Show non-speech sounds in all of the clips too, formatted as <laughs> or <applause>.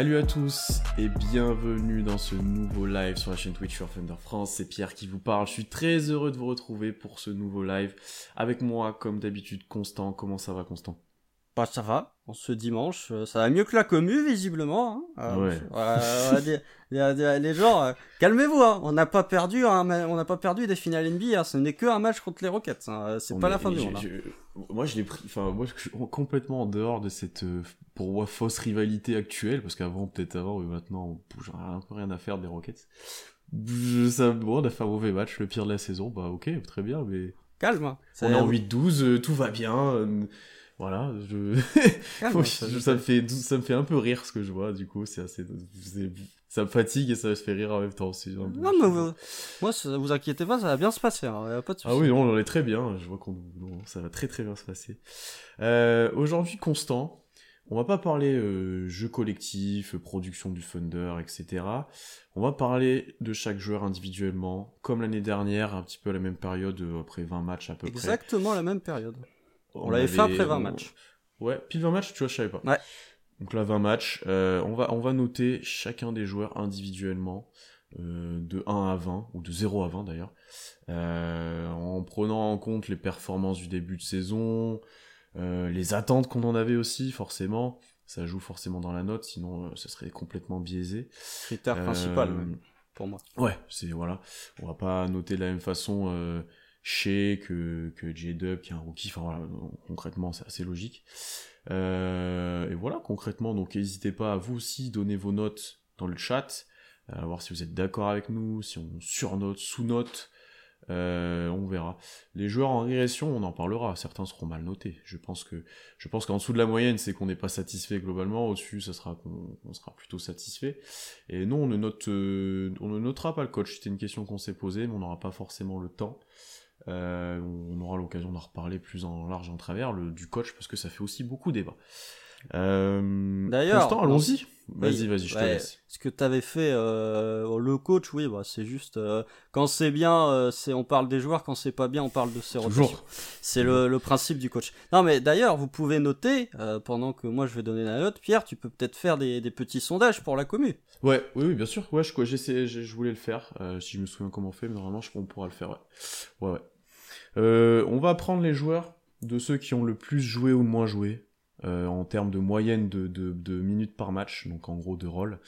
Salut à tous et bienvenue dans ce nouveau live sur la chaîne Twitch for Thunder France. C'est Pierre qui vous parle. Je suis très heureux de vous retrouver pour ce nouveau live. Avec moi, comme d'habitude, Constant. Comment ça va, Constant? Bah ça va, en ce dimanche, euh, ça va mieux que la commu visiblement. Hein. Ouais. voilà, des- des- des- les gens, euh, calmez-vous, hein. on n'a pas perdu, on n'a pas perdu des finales NBA, hein. ce n'est que un match contre les Rockets, hein. Euh, c'est pas la fin du monde. Moi, je l'ai pris. Enfin, moi, je suis complètement en dehors de cette, euh, pour moi, fausse rivalité actuelle, parce qu'avant, peut-être avant, mais maintenant, j'en ai un peu rien à faire des Rockets. Je- Ça, bon, on a fait un mauvais match, le pire de la saison. Bah, ok, très bien, mais Calme. on est en 8-12, euh, tout va bien. Voilà, je... <laughs> calme, Oui, ça- me fait, ça me fait un peu rire ce que je vois, du coup, c'est assez, ça me fatigue et ça me fait rire en même temps. peu- Non mais vous- moi, ça, vous inquiétez pas, ça va bien se passer, hein. pas de Ah oui, non, on est très bien, je vois qu'on, ça va très très bien se passer. Euh, aujourd'hui, Constant, on va pas parler euh, jeu collectif, production du Thunder, etc. On va parler de chaque joueur individuellement, comme l'année dernière, un petit peu à la même période, euh, après 20 matchs à peu près. Exactement la même période. On l'avait fait après 20 matchs. Ouais, pile 20 matchs, tu vois, je savais pas. Ouais. Donc là, 20 matchs, euh, on, va, on va noter chacun des joueurs individuellement, euh, de 1 à 20, ou de 0 à 20 d'ailleurs, euh, en prenant en compte les performances du début de saison, les attentes qu'on en avait aussi, forcément. Ça joue forcément dans la note, sinon ce serait complètement biaisé. Critère principal même, pour moi. Ouais, c'est voilà. On va pas noter de la même façon euh, Shea que, que J-Dub qui est un rookie. Enfin voilà, concrètement c'est assez logique. Euh, et voilà, concrètement, donc n'hésitez pas à vous aussi donner vos notes dans le chat, à voir si vous êtes d'accord avec nous, si on surnote, sous-note. Euh, on verra. Les joueurs en régression, on en parlera. Certains seront mal notés. Je pense que, je pense qu'en dessous de la moyenne, c'est qu'on n'est pas satisfait globalement. Au-dessus, ça sera qu'on on sera plutôt satisfait. Et non, on ne note, euh, on ne notera pas le coach. C'était une question qu'on s'est posée, mais on n'aura pas forcément le temps. Euh, on aura l'occasion d'en reparler plus en large en travers le, du coach parce que ça fait aussi beaucoup débat. Euh, D'ailleurs, allons-y. Vas-y, vas-y, je te laisse. Ce que tu avais fait, euh, le coach, oui, bah, c'est juste. euh, quand c'est bien, c'est on parle des joueurs, quand c'est pas bien, on parle de ses rotations. C'est le, le principe du coach. Non, mais d'ailleurs, vous pouvez noter, pendant que moi je vais donner la note, Pierre, tu peux peut-être faire des, des petits sondages pour la commu. Ouais, oui, oui, bien sûr. Ouais, je, je, je voulais le faire. si je me souviens comment on fait, mais normalement, je, on pourra le faire. Ouais, ouais. ouais. On va prendre les joueurs de ceux qui ont le plus joué ou le moins joué. Euh, en termes de moyenne de, de, de minutes par match, donc en gros de rôle.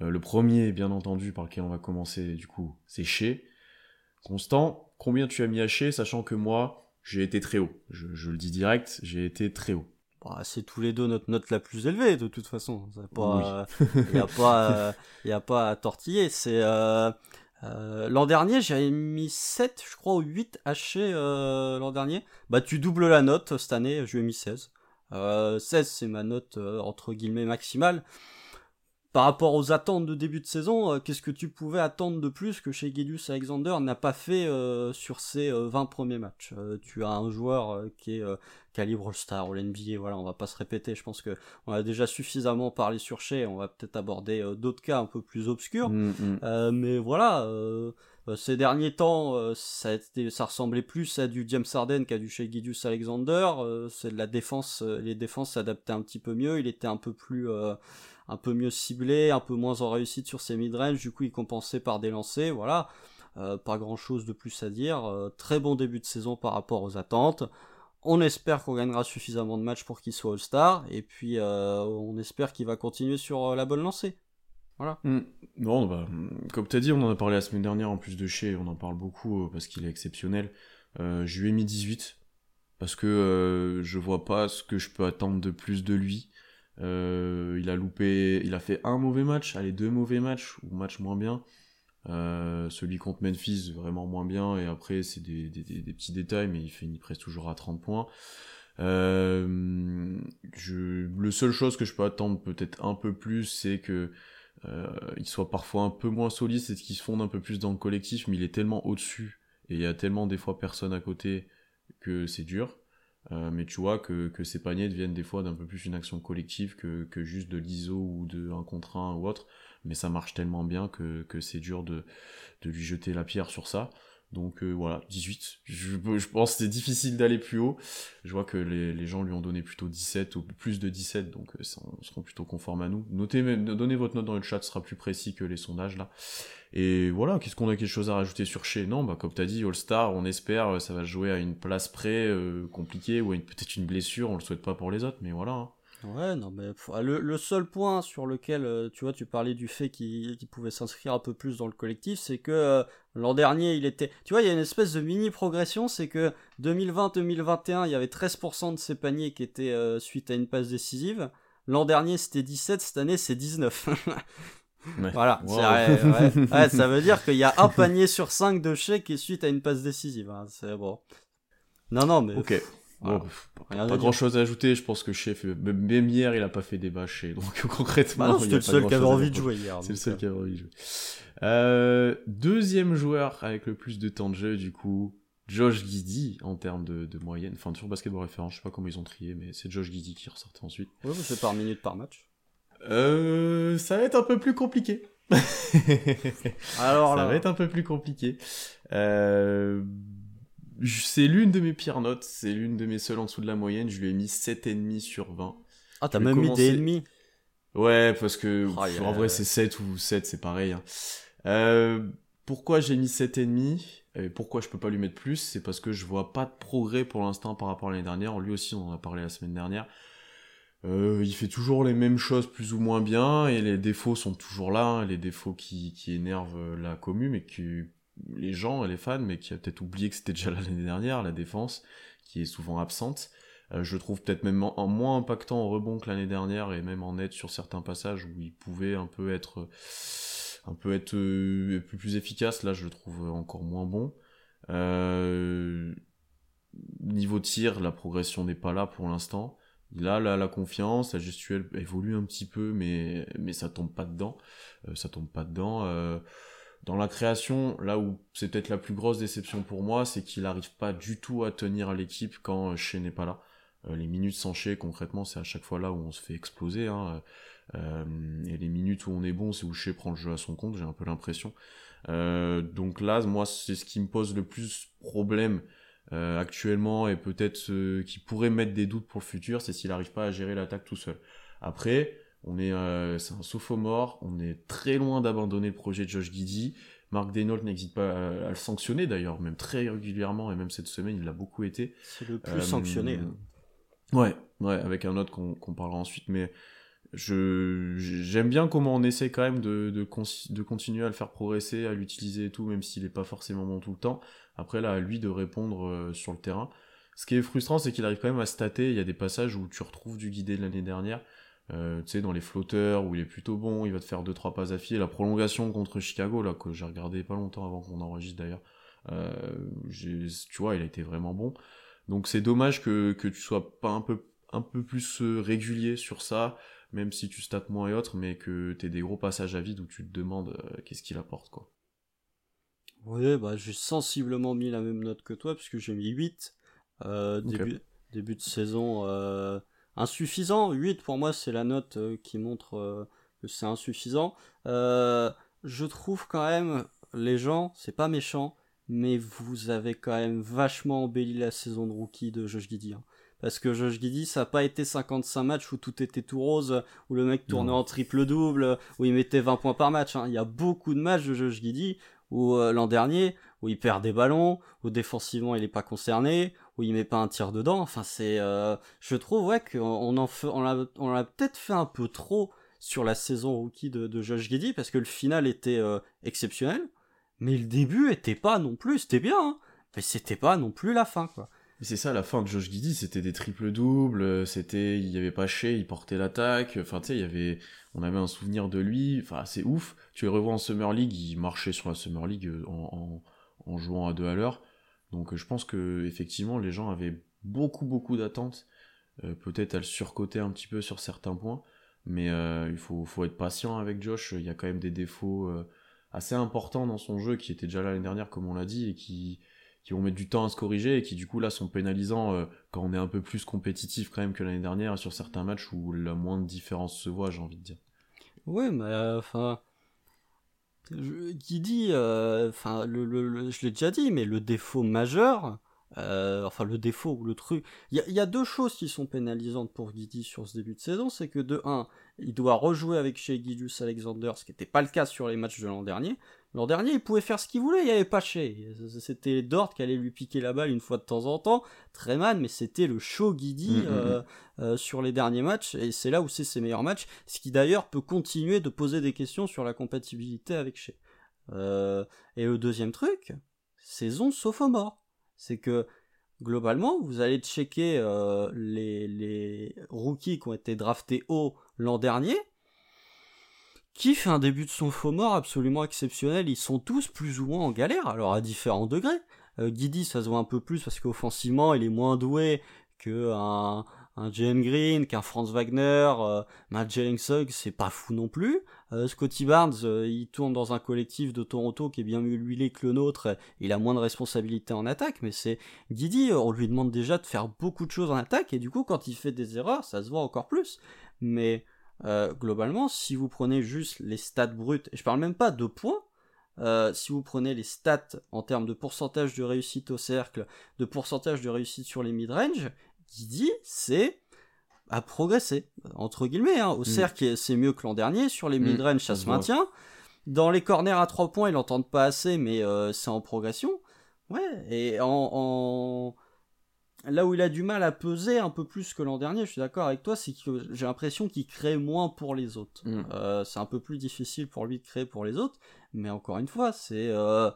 Euh, le premier, bien entendu, par lequel on va commencer, du coup, c'est Shea. Constant, combien tu as mis à Shea, sachant que moi, j'ai été très haut. Je, je le dis direct, j'ai été très haut. Bah, c'est tous les deux notre note la plus élevée, de toute façon. Il pas, y a pas, euh, a pas à tortiller. C'est euh, euh, l'an dernier, j'avais mis 7, je crois, ou 8 hachés euh, l'an dernier. Bah, tu doubles la note cette année, je lui ai mis 16. Euh, 16, c'est ma note euh, entre guillemets maximale. Par rapport aux attentes de début de saison, euh, qu'est-ce que tu pouvais attendre de plus que chez Gideus Alexander n'a pas fait euh, sur ses euh, 20 premiers matchs? Euh, Tu as un joueur euh, qui est euh, calibre All-Star ou l'NBA, voilà, on va pas se répéter, je pense que on a déjà suffisamment parlé sur Shea, on va peut-être aborder euh, d'autres cas un peu plus obscurs. Mm, mm. Euh, mais voilà, euh, euh, ces derniers temps, euh, ça, ressemblait plus à du James Harden qu'à du Shea Gilgeous Alexander. Euh, c'est la défense, euh, les défenses s'adaptaient un petit peu mieux. Il était un peu euh, un peu mieux ciblé, un peu moins en réussite sur ses mid-range. Du coup, il compensait par des lancers. Voilà, Euh, pas grand-chose de plus à dire. Euh, très bon début de saison par rapport aux attentes. On espère qu'on gagnera suffisamment de matchs pour qu'il soit All-Star. Et puis, euh, on espère qu'il va continuer sur euh, la bonne lancée. Voilà. Mm. Non, bah, mm, comme tu as dit, on en a parlé la semaine dernière en plus de chez, on en parle beaucoup euh, parce qu'il est exceptionnel. Euh, je lui ai mis 18 parce que euh, je vois pas ce que je peux attendre de plus de lui. Il a loupé, il a fait un mauvais match, allez deux mauvais matchs ou match moins bien. Celui contre Memphis vraiment moins bien et après c'est des, petits détails mais il finit presque toujours à 30 points. Je, le seule chose que je peux attendre peut-être un peu plus c'est que il soit parfois un peu moins solide, c'est qu'il se fonde un peu plus dans le collectif, mais il est tellement au-dessus, et il y a tellement des fois personne à côté que c'est dur. Euh, mais tu vois que, ces paniers deviennent des fois d'un peu plus une action collective que, juste de l'ISO ou de un contre ou autre, mais ça marche tellement bien que, c'est dur de lui jeter la pierre sur ça. Donc euh, voilà, 18. Je, je pense que c'est difficile d'aller plus haut. Je vois que les, les, gens lui ont donné plutôt 17 ou plus de 17, donc euh, ça, on plutôt conformes à nous. Notez, donnez votre note dans le chat, ce sera plus précis que les sondages là. Et voilà, qu'est-ce qu'on a quelque chose à rajouter sur chez Non, bah comme t'as dit, All-Star, on espère, euh, ça va jouer à une place près, euh, compliquée, ou peut-être une blessure, on le souhaite pas pour les autres, mais voilà. Hein. Ouais, non, mais le, le, seul point sur lequel, tu vois, tu parlais du fait qu'il pouvait s'inscrire un peu plus dans le collectif, c'est que l'an dernier, il était. Tu vois, il y a une espèce de mini progression, c'est que 2020-2021, il y avait 13% de ses paniers qui étaient euh, suite à une passe décisive. L'an dernier, c'était 17, cette année, c'est 19. <laughs> Voilà, <laughs> ouais, ça veut dire qu'il y a un panier sur 5 de chèques qui est suite à une passe décisive. Hein. C'est bon. Non, non, mais. Ok. Bon, pas grand chose à ajouter, je pense que chef, même hier, il a pas fait débat chez, donc <laughs> concrètement. Bah c'était le seul qui avait envie de jouer hier. C'est le seul qui avait envie de jouer. Euh, deuxième joueur avec le plus de temps de jeu, du coup, Josh Giddy, en termes de, de moyenne. Enfin, sur basketball référence, je sais pas comment ils ont trié, mais c'est Josh Giddy qui ressortait ensuite. Ouais, c'est par minute par match. Euh, ça va être un peu plus compliqué. <laughs> <laughs> Alors là. Ça va être un peu plus compliqué. Euh, c'est l'une de mes pires notes, c'est l'une de mes seules en dessous de la moyenne, je lui ai mis 7,5 sur 20. Ah, t'as même mis des ennemis Ouais, parce que oh, en vrai c'est 7 ou 7, c'est pareil. Hein. Euh, pourquoi j'ai mis 7,5 et pourquoi je peux pas lui mettre plus? C'est parce que je vois pas de progrès pour l'instant par rapport à l'année dernière. Lui aussi, on en a parlé la semaine dernière. Euh, il fait toujours les mêmes choses plus ou moins bien et les défauts sont toujours là, hein, les défauts qui, qui énervent la commune mais qui les gens et les fans, mais qui a peut-être oublié que c'était déjà <laughs> l'année dernière, la défense, qui est souvent absente. Euh, je trouve peut-être même en, moins impactant en rebond que l'année dernière et même en aide sur certains passages où il pouvait un peu être un peu être euh, plus efficace. Là, je le trouve encore moins bon. Euh, niveau tir, la progression n'est pas là pour l'instant. Il a la, la, confiance, la gestuelle évolue un petit peu, mais mais ça tombe pas dedans. ça tombe pas dedans. Dans la création, là où c'est peut-être la plus grosse déception pour moi, c'est qu'il n'arrive pas du tout à tenir l'équipe quand Shea n'est pas là. Euh, les minutes sans Shea, concrètement, c'est à chaque fois là où on se fait exploser. Hein. Euh, et les minutes où on est bon, c'est où Shea prend le jeu à son compte, j'ai un peu l'impression. Euh, donc là, moi, c'est ce qui me pose le plus problème actuellement et peut-être qui pourrait mettre des doutes pour le futur, c'est s'il n'arrive pas à gérer l'attaque tout seul. Après, on est, euh, c'est un sophomore, on est très loin d'abandonner le projet de Josh Giddy. Mark Denault n'hésite pas à, le sanctionner d'ailleurs, même très régulièrement, et même cette semaine, il l'a beaucoup été. C'est le plus euh, sanctionné. Hein. Ouais, ouais, avec un autre qu'on parlera ensuite, mais je j'aime bien comment on essaie quand même de, de, de continuer à le faire progresser, à l'utiliser et tout, même s'il n'est pas forcément bon tout le temps. Après, là, à lui de répondre euh, sur le terrain. Ce qui est frustrant, c'est qu'il arrive quand même à stater. Il y a des passages où tu retrouves du guidé de l'année dernière. Euh, tu sais, dans les flotteurs où il est plutôt bon, il va te faire 2-3 passes à filer. La prolongation contre Chicago, là, que j'ai regardé pas longtemps avant qu'on enregistre d'ailleurs, euh, tu vois, il a été vraiment bon. Donc c'est dommage que, que tu sois pas un peu, un peu plus euh, régulier sur ça, même si tu stats moins et autres, mais que t'aies des gros passages à vide où tu te demandes euh, qu'est-ce qu'il apporte, quoi. Oui, bah j'ai sensiblement mis la même note que toi, puisque j'ai mis 8. début, début de saison insuffisant. 8 pour moi c'est la note euh, qui montre euh, que c'est insuffisant. Euh, je trouve quand même les gens, c'est pas méchant, mais vous avez quand même vachement embelli la saison de rookie de Josh Giddy. Hein. Parce que Josh Giddy, ça n'a pas été 55 matchs où tout était tout rose, où le mec tournait en triple-double, où il mettait 20 points par match. Hein. Il y a beaucoup de matchs de Josh Giddy où l'an dernier, où il perd des ballons, où défensivement il n'est pas concerné, où il met pas un tir dedans. Enfin, c'est, euh, je trouve ouais qu'on en on l'a, peut-être fait un peu trop sur la saison rookie de, Josh Giddy parce que le final était euh, exceptionnel, mais le début était pas non plus, c'était bien, hein, mais c'était pas non plus la fin quoi. C'est ça, la fin de Josh Giddy, c'était des triples doubles, c'était, il y avait pas chez, il portait l'attaque, enfin tu sais, il y avait, on avait un souvenir de lui, enfin c'est ouf. Tu le revois en Summer League, il marchait sur la Summer League euh, en, en jouant à deux à l'heure. Donc je pense que effectivement les gens avaient beaucoup beaucoup d'attentes, euh, peut-être à le surcoter un petit peu sur certains points, mais euh, il faut, faut, être patient avec Josh, il y a quand même des défauts euh, assez importants dans son jeu qui étaient déjà là l'année dernière comme on l'a dit et qui, qui vont mettre du temps à se corriger et qui du coup là sont pénalisants quand on est un peu plus compétitif quand même que l'année dernière sur certains matchs où la moindre différence se voit j'ai envie de dire. Ouais mais enfin qui dit, enfin, le, je l'ai déjà dit, mais le défaut majeur, enfin le défaut ou le truc, il y, a deux choses qui sont pénalisantes pour Guidi sur ce début de saison, c'est que de 1, il doit rejouer avec chez Guidus Alexander, ce qui n'était pas le cas sur les matchs de l'an dernier. L'an dernier, il pouvait faire ce qu'il voulait, il n'y avait pas chez. C'était Dort qui allait lui piquer la balle une fois de temps en temps, très mal, mais c'était le show Guidi mm, mm, euh, mm. Euh, sur les derniers matchs, et c'est là où c'est ses meilleurs matchs, ce qui d'ailleurs peut continuer de poser des questions sur la compatibilité avec chez. Euh, et le deuxième truc, saison sophomore. C'est que globalement, vous allez checker les, les rookies qui ont été draftés haut l'an dernier, qui fait un début de son faux mort absolument exceptionnel? Ils sont tous plus ou moins en galère, alors à différents degrés. Euh, Guidi, ça se voit un peu plus parce qu'offensivement, il est moins doué que un, Jalen Green, qu'un Franz Wagner, euh, Matt Sugg, c'est pas fou non plus. Euh, Scotty Barnes, euh, il tourne dans un collectif de Toronto qui est bien mieux huilé que le nôtre, il a moins de responsabilités en attaque, mais c'est Guidi, on lui demande déjà de faire beaucoup de choses en attaque, et du coup, quand il fait des erreurs, ça se voit encore plus. Mais euh, globalement, si vous prenez juste les stats brutes, et je parle même pas de points, si vous prenez les stats en termes de pourcentage de réussite au cercle, de pourcentage de réussite sur les mid-range, dit c'est à progresser, entre guillemets. Hein. Au mm. cercle, c'est mieux que l'an dernier. Sur les mm. mid-range, ça se maintient. Dans les corners à 3 points, ils n'entendent pas assez, mais euh, c'est en progression. Ouais, et en, là où il a du mal à peser un peu plus que l'an dernier, je suis d'accord avec toi, c'est que j'ai l'impression qu'il crée moins pour les autres. Mm. Euh, c'est un peu plus difficile pour lui de créer pour les autres, mais encore une fois, c'est euh,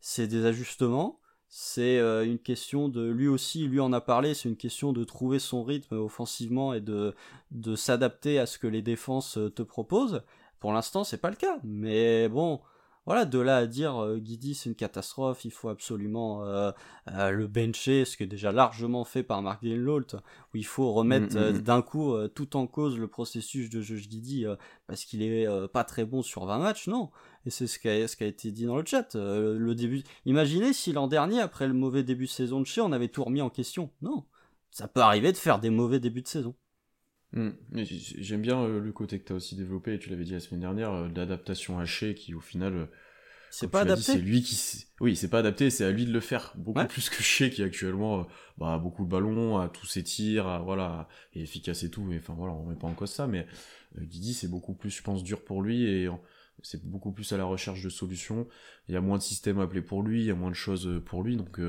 c'est des ajustements. C'est euh, une question de lui aussi, lui en a parlé, c'est une question de trouver son rythme offensivement et de, de s'adapter à ce que les défenses te proposent. Pour l'instant, c'est pas le cas, mais bon, voilà, de là à dire euh, Guidi c'est une catastrophe, il faut absolument euh, euh, le bencher, ce qui est déjà largement fait par Mark Greenlault, où il faut remettre mm, mm, mm. d'un coup tout en cause le processus de jeu Guidi parce qu'il est pas très bon sur 20 matchs, non. Et c'est ce qui a, ce qui a été dit dans le chat. le début, imaginez si l'an dernier, après le mauvais début de saison de chez, on avait tout remis en question. Non, ça peut arriver de faire des mauvais débuts de saison. J'aime bien le côté que tu as aussi développé, et tu l'avais dit la semaine dernière, l'adaptation hachée qui au final c'est pas adapté. C'est lui qui, oui, c'est pas adapté. C'est à lui de le faire beaucoup plus que chez qui actuellement, euh, bah, beaucoup de ballons, à tous ses tirs, voilà, et efficace et tout. Mais enfin voilà, on met pas en cause ça, mais euh, Didi c'est beaucoup plus, je pense, dur pour lui et c'est beaucoup plus à la recherche de solutions. Il y a moins de systèmes appelés pour lui, il y a moins de choses euh, pour lui, donc.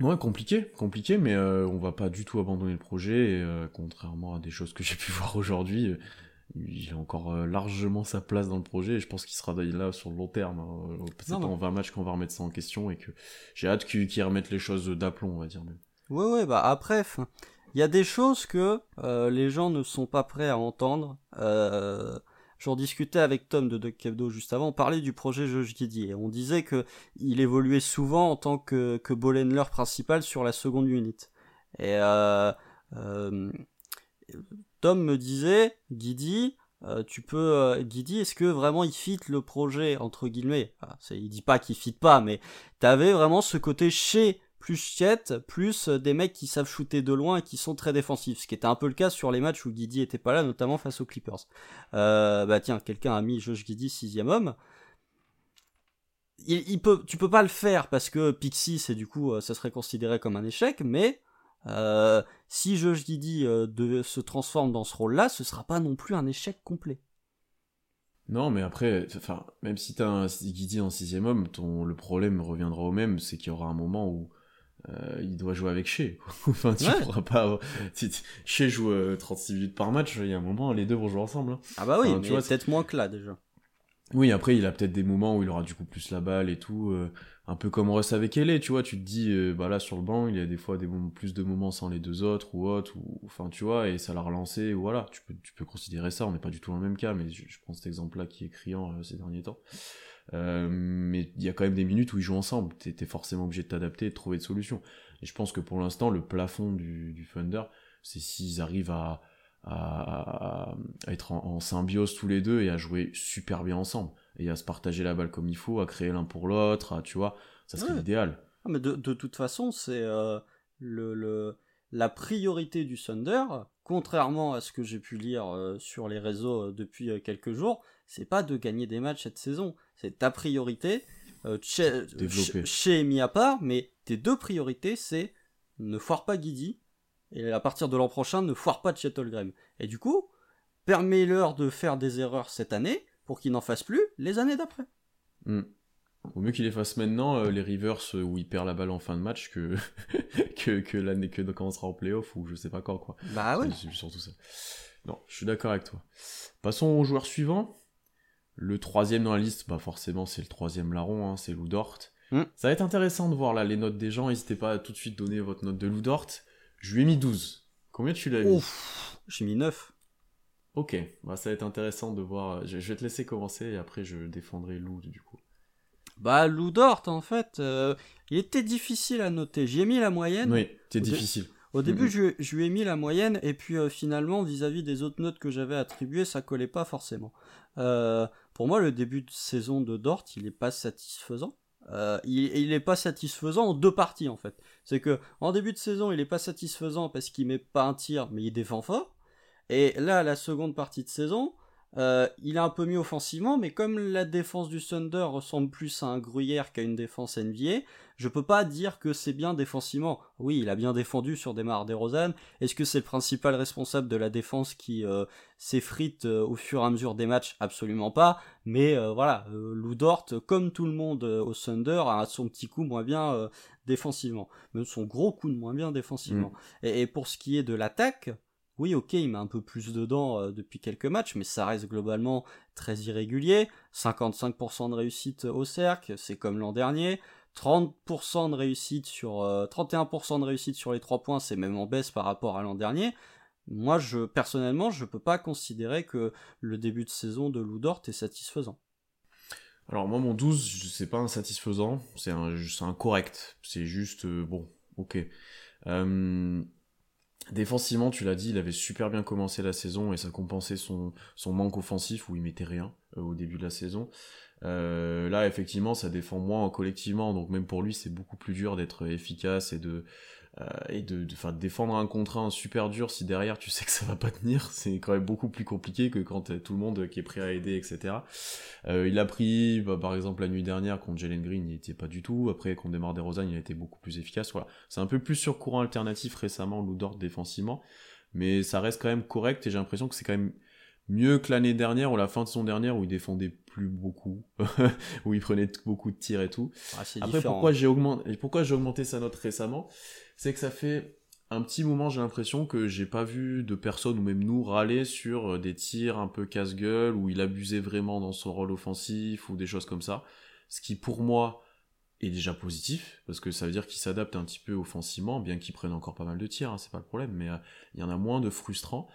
Ouais, compliqué, compliqué, mais on va pas du tout abandonner le projet, contrairement à des choses que <laughs> j'ai pu voir aujourd'hui il a encore euh, largement sa place dans le projet et je pense qu'il sera là sur le long terme. Hein. C'est pas en 20 matchs qu'on va remettre ça en question et que j'ai hâte qu'il remette les choses d'aplomb, on va dire. Même. Ouais, ouais, bah après, il y a des choses que euh, les gens ne sont pas prêts à entendre. Euh, J'en discutais avec Tom de Duck juste avant, on parlait du projet Josh et on disait que il évoluait souvent en tant que, que principal sur la seconde unit. Et euh, euh, Tom me disait, Guidi, euh, tu peux, euh, Guidi, est-ce que vraiment il fit le projet entre guillemets? Il dit pas qu'il fit pas, mais t'avais vraiment ce côté chez plus chiette, plus euh, des mecs qui savent shooter de loin et qui sont très défensifs, ce qui était un peu le cas sur les matchs où Guidi était pas là, notamment face aux Clippers. bah tiens, quelqu'un a mis Josh Guidi sixième homme. Il, tu peux pas le faire parce que Pixie, c'est du coup, ça serait considéré comme un échec, mais euh, si Josh euh, se transforme dans ce rôle-là, ce sera pas non plus un échec complet. Non, mais après, même si t'as un Giddy en sixième homme, le problème reviendra au même, c'est qu'il y aura un moment où euh, il doit jouer avec Shea. <laughs> enfin, tu pourras pas. Shea joue 36 minutes par match, il y a un moment, les deux vont jouer ensemble. Hein. Ah bah oui, tu vois, peut-être moins que là déjà. Oui, après, il a peut-être des moments où il aura du coup plus la balle et tout un peu comme reste avec elle, tu vois, tu te dis, euh, bah là sur le banc, il y a des fois des plus de moments sans les deux autres ou autre, ou enfin tu vois, et ça l'a relancé, voilà, tu peux, tu peux considérer ça, on n'est pas du tout dans le même cas, mais je, prends cet exemple-là qui est criant euh, ces derniers temps. Euh, mais il y a quand même des minutes où ils jouent ensemble, t'es es forcément obligé de t'adapter et de trouver des solutions. Et je pense que pour l'instant, le plafond du, du Thunder, c'est s'ils arrivent à, à, être en, symbiose tous les deux et à jouer super bien ensemble et à se partager la balle comme il faut, à créer l'un pour l'autre, tu vois, ça serait l'idéal. Ah, mais de, toute façon, c'est euh, le, le, la priorité du Thunder contrairement à ce que j'ai pu lire sur les réseaux depuis quelques jours, c'est pas de gagner des matchs cette saison. C'est ta priorité. chez, chez mis à part, mais tes deux priorités, c'est ne foire pas Guidi et à partir de l'an prochain, ne foire pas Graham. Et du coup, permets-leur de faire des erreurs cette année pour qu'ils n'en fassent plus les années d'après. Hmm. Au mieux qu'il les fasse maintenant, euh, les Rivers euh, où il perd la balle en fin de match, que, <laughs> que, que l'année que quand on sera en playoff ou je sais pas quand, quoi. Bah ouais. surtout ça. Non, je suis d'accord avec toi. Passons au joueur suivant. Le troisième dans la liste, bah forcément c'est le troisième larron, hein, c'est Lou Dort. Hmm. Ça va être intéressant de voir là les notes des gens. N'hésitez pas à tout de suite donner votre note de Lou Dort. Je lui ai mis 12. Combien tu l'as mis J'ai mis 9. Ok, bah, ça va être intéressant de voir. Je, vais te laisser commencer et après je défendrai Lou du coup. Bah Lou Dort en fait, euh, il était difficile à noter. J'y ai mis la moyenne. Oui, c'était difficile. Au début, je, lui ai mis la moyenne, et puis euh, finalement, vis-à-vis des autres notes que j'avais attribuées, ça collait pas forcément. Euh, pour moi, le début de saison de Dort, il est pas satisfaisant. Euh, il, n'est pas satisfaisant en deux parties en fait. C'est que en début de saison, il est pas satisfaisant parce qu'il met pas un tir, mais il défend fort. Et là, la seconde partie de saison, euh, il est un peu mieux offensivement, mais comme la défense du Thunder ressemble plus à un gruyère qu'à une défense NBA, je peux pas dire que c'est bien défensivement. Oui, il a bien défendu sur Demar DeRozan. Est-ce que c'est le principal responsable de la défense qui euh, s'effrite euh, au fur et à mesure des matchs? Absolument pas. Mais voilà, Lou Dort, comme tout le monde au Thunder, a son petit coup moins bien défensivement, même son gros coup de moins bien défensivement. Mm. et, pour ce qui est de l'attaque, oui, ok, il met un peu plus dedans euh, depuis quelques matchs, mais ça reste globalement très irrégulier. 55% de réussite au cercle, c'est comme l'an dernier. 30% de réussite sur 31% euh, de réussite sur les 3 points, c'est même en baisse par rapport à l'an dernier. Moi, je personnellement, je peux pas considérer que le début de saison de Loudort est satisfaisant. Alors moi, mon 12, c'est pas insatisfaisant, c'est un. C'est juste euh, bon, ok. Défensivement, tu l'as dit, il avait super bien commencé la saison et ça compensait son, manque offensif où il mettait rien euh, au début de la saison. Euh, là, effectivement, ça défend moins collectivement, donc même pour lui, c'est beaucoup plus dur d'être efficace et de, euh, et de, défendre un contre un super dur si derrière tu sais que ça va pas tenir, <laughs> c'est quand même beaucoup plus compliqué que quand tout le monde qui est prêt à aider, etc. Euh, il a pris, bah, par exemple, la nuit dernière contre Jalen Green, il était pas du tout. Après, contre Demar DeRozan, il a été beaucoup plus efficace. Voilà, c'est un peu plus sur courant alternatif récemment, Lou Dort défensivement, mais ça reste quand même correct et j'ai l'impression que c'est quand même mieux que l'année dernière ou la fin de son dernière où il défendait plus beaucoup, <laughs> où il prenait beaucoup de tirs et tout. Ah, Après, pourquoi j'ai augmenté, pourquoi j'ai augmenté sa note récemment, c'est que ça fait un petit moment, j'ai l'impression que j'ai pas vu de personne ou même nous râler sur euh, des tirs un peu casse-gueule où il abusait vraiment dans son rôle offensif ou des choses comme ça. Ce qui pour moi est déjà positif parce que ça veut dire qu'il s'adapte un petit peu offensivement, bien qu'il prenne encore pas mal de tirs, hein, c'est pas le problème, mais euh, il y en a moins de frustrants.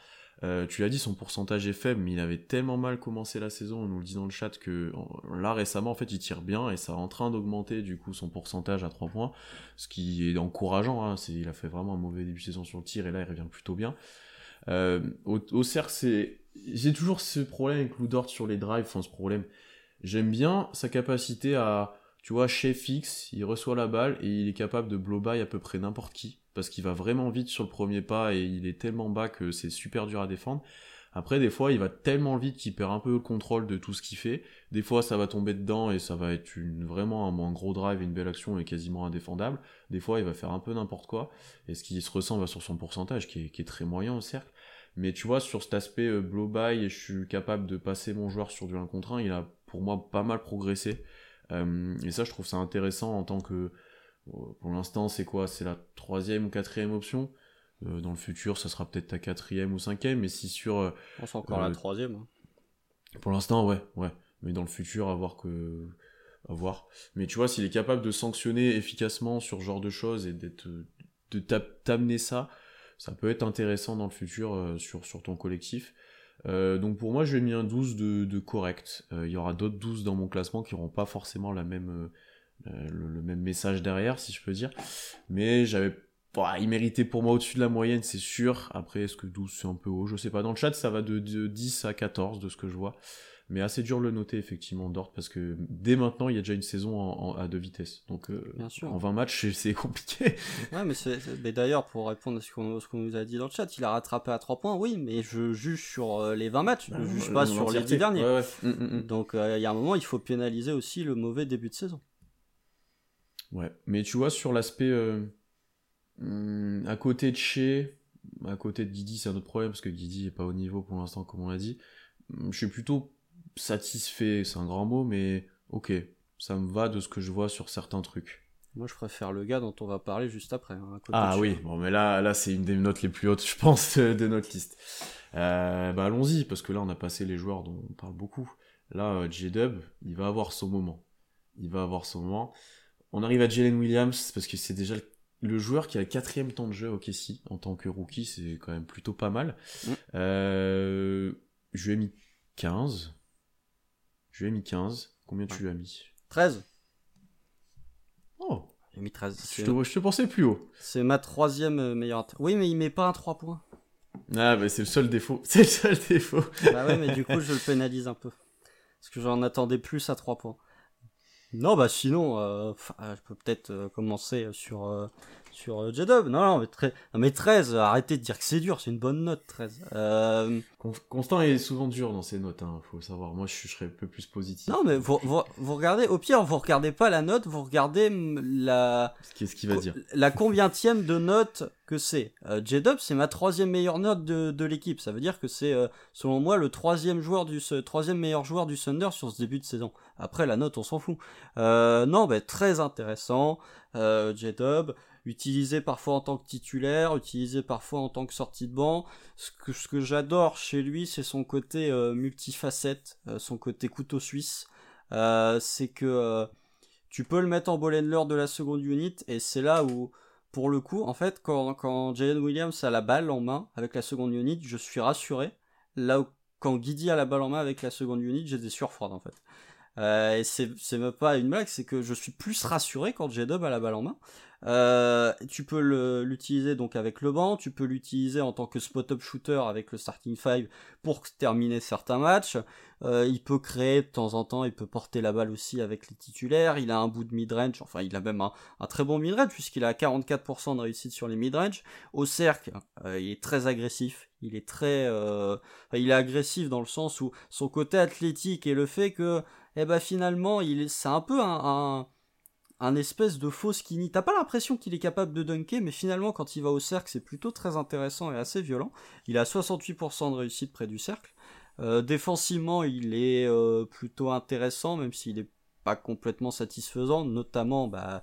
Euh, tu l'as dit, son pourcentage est faible, mais il avait tellement mal commencé la saison, on nous le dit dans le chat, que là récemment, en fait, il tire bien et ça est en train d'augmenter du coup son pourcentage à 3 points, ce qui est encourageant. Hein, il a fait vraiment un mauvais début de saison sur le tir et là il revient plutôt bien. Euh, au, cercle, c'est j'ai toujours ce problème avec Ludort sur les drives, enfin ce problème. J'aime bien sa capacité à, tu vois, chez fixe, il reçoit la balle et il est capable de blow by à peu près n'importe qui parce qu'il va vraiment vite sur le premier pas et il est tellement bas que c'est super dur à défendre. Après, des fois, il va tellement vite qu'il perd un peu le contrôle de tout ce qu'il fait. Des fois, ça va tomber dedans et ça va être une, vraiment un, gros drive et une belle action et quasiment indéfendable. Des fois, il va faire un peu n'importe quoi. Et ce qui se ressent sur son pourcentage, qui est, très moyen au cercle. Mais tu vois, sur cet aspect euh, blow-by et je suis capable de passer mon joueur sur du 1 contre 1, il a pour moi pas mal progressé. Euh, et ça, je trouve ça intéressant en tant que pour l'instant, c'est quoi? C'est la troisième ou quatrième option? Euh, dans le futur, ça sera peut-être ta quatrième ou cinquième, mais si sur. Euh, c'est encore la euh, troisième. Hein. Pour l'instant, ouais, ouais. Mais dans le futur, à voir que. À voir. Mais tu vois, s'il est capable de sanctionner efficacement sur ce genre de choses et d'être. de t'amener ça, ça peut être intéressant dans le futur sur, sur ton collectif. Donc pour moi, je mis un 12 de, correct. Il y aura d'autres 12 dans mon classement qui n'auront pas forcément euh, le, même message derrière, si je peux dire. Mais j'avais il méritait pour moi au-dessus de la moyenne, c'est sûr. Après, est-ce que 12 c'est un peu haut? Je sais pas. Dans le chat, ça va de, 10 à 14 de ce que je vois. Mais assez dur de le noter, effectivement, Dort, parce que dès maintenant, il y a déjà une saison à deux vitesses. Donc, euh, en 20 matchs, <laughs> c'est compliqué. ouais, mais, mais d'ailleurs, pour répondre à ce qu'on nous a dit dans le chat, il a rattrapé à 3 points, oui, mais je juge sur euh, les 20 matchs, je ne juge pas sur les 10 derniers. Ouais, mm, mm, mm. Donc, euh, il y a un moment, il faut pénaliser aussi le mauvais début de saison. Ouais, mais tu vois, sur l'aspect à côté de chez, à côté de Guidi, c'est un autre problème parce que Guidi est pas au niveau pour l'instant, comme on l'a dit. Je suis plutôt satisfait, c'est un grand mot, mais ok, ça me va de ce que je vois sur certains trucs. Moi, je préfère le gars dont on va parler juste après. Hein, ah oui, bon, mais là, là, c'est une des notes les plus hautes, <laughs> je pense, de notre liste. Euh, bah, allons-y, parce que là, on a passé les joueurs dont on parle beaucoup. Là, euh, J-Dub, il va avoir son moment. Il va avoir son moment. On arrive à Jalen Williams, parce que c'est déjà le le joueur qui a le quatrième temps de jeu au Kessie en tant que rookie, c'est quand même plutôt pas mal. Mm. Euh, je lui ai mis 15. Je lui ai mis 15. Combien tu lui as mis 13. Oh J'ai mis 13. Je te, je te, pensais plus haut. C'est ma troisième euh, meilleure. Oui, mais il met pas un 3 points. Ah, bah c'est le seul défaut. <laughs> C'est le seul défaut. bah ouais, mais du coup, je le pénalise un peu. Parce que j'en attendais plus à 3 points. Non, bah sinon, euh, je peux peut-être euh, commencer sur, euh, sur euh, J-Dub. Non, non, mais, très, mais 13, arrêtez de dire que c'est dur, c'est une bonne note, 13. Euh... Constant est souvent dur dans ses notes, hein, faut savoir. Moi, je, serais un peu plus positif. Non, mais vous, vous, vous, regardez, au pire, vous regardez pas la note, vous regardez la. Qu'est-ce qu'il va dire La combientième de notes que c'est. Euh, J-Dub, c'est ma troisième meilleure note de, de l'équipe. Ça veut dire que c'est, euh, selon moi, le troisième joueur du, troisième meilleur joueur du Thunder sur ce début de saison. Après, la note, on s'en fout. Euh, non, ben, très intéressant. Euh, J-Dub utilisé parfois en tant que titulaire, utilisé parfois en tant que sortie de banc. Ce que, j'adore chez lui, c'est son côté euh, multifacette, euh, son côté couteau suisse. Euh, c'est que tu peux le mettre en ball de la seconde unit, et c'est là où, pour le coup, en fait, quand, quand Jalen Williams a la balle en main avec la seconde unit, je suis rassuré. Là où, quand Guidi a la balle en main avec la seconde unit, j'ai des surfroides, en fait. Euh, et c'est même pas une blague, c'est que je suis plus rassuré quand J-Dub a la balle en main. Euh, tu peux l'utiliser donc avec le banc, tu peux l'utiliser en tant que spot-up shooter avec le starting five pour terminer certains matchs. Euh, il peut créer de temps en temps, il peut porter la balle aussi avec les titulaires. Il a un bout de mid-range, enfin il a même un, très bon mid-range puisqu'il a 44% de réussite sur les mid-range. Au cercle, euh, il est très agressif. Il est très, il est agressif dans le sens où son côté athlétique et le fait que, eh ben finalement, il c'est un peu un un espèce de faux skinny. T'as pas l'impression qu'il est capable de dunker, mais finalement, quand il va au cercle, c'est plutôt très intéressant et assez violent. Il a 68% de réussite près du cercle. Euh, défensivement, il est euh, plutôt intéressant, même s'il est pas complètement satisfaisant, notamment bah,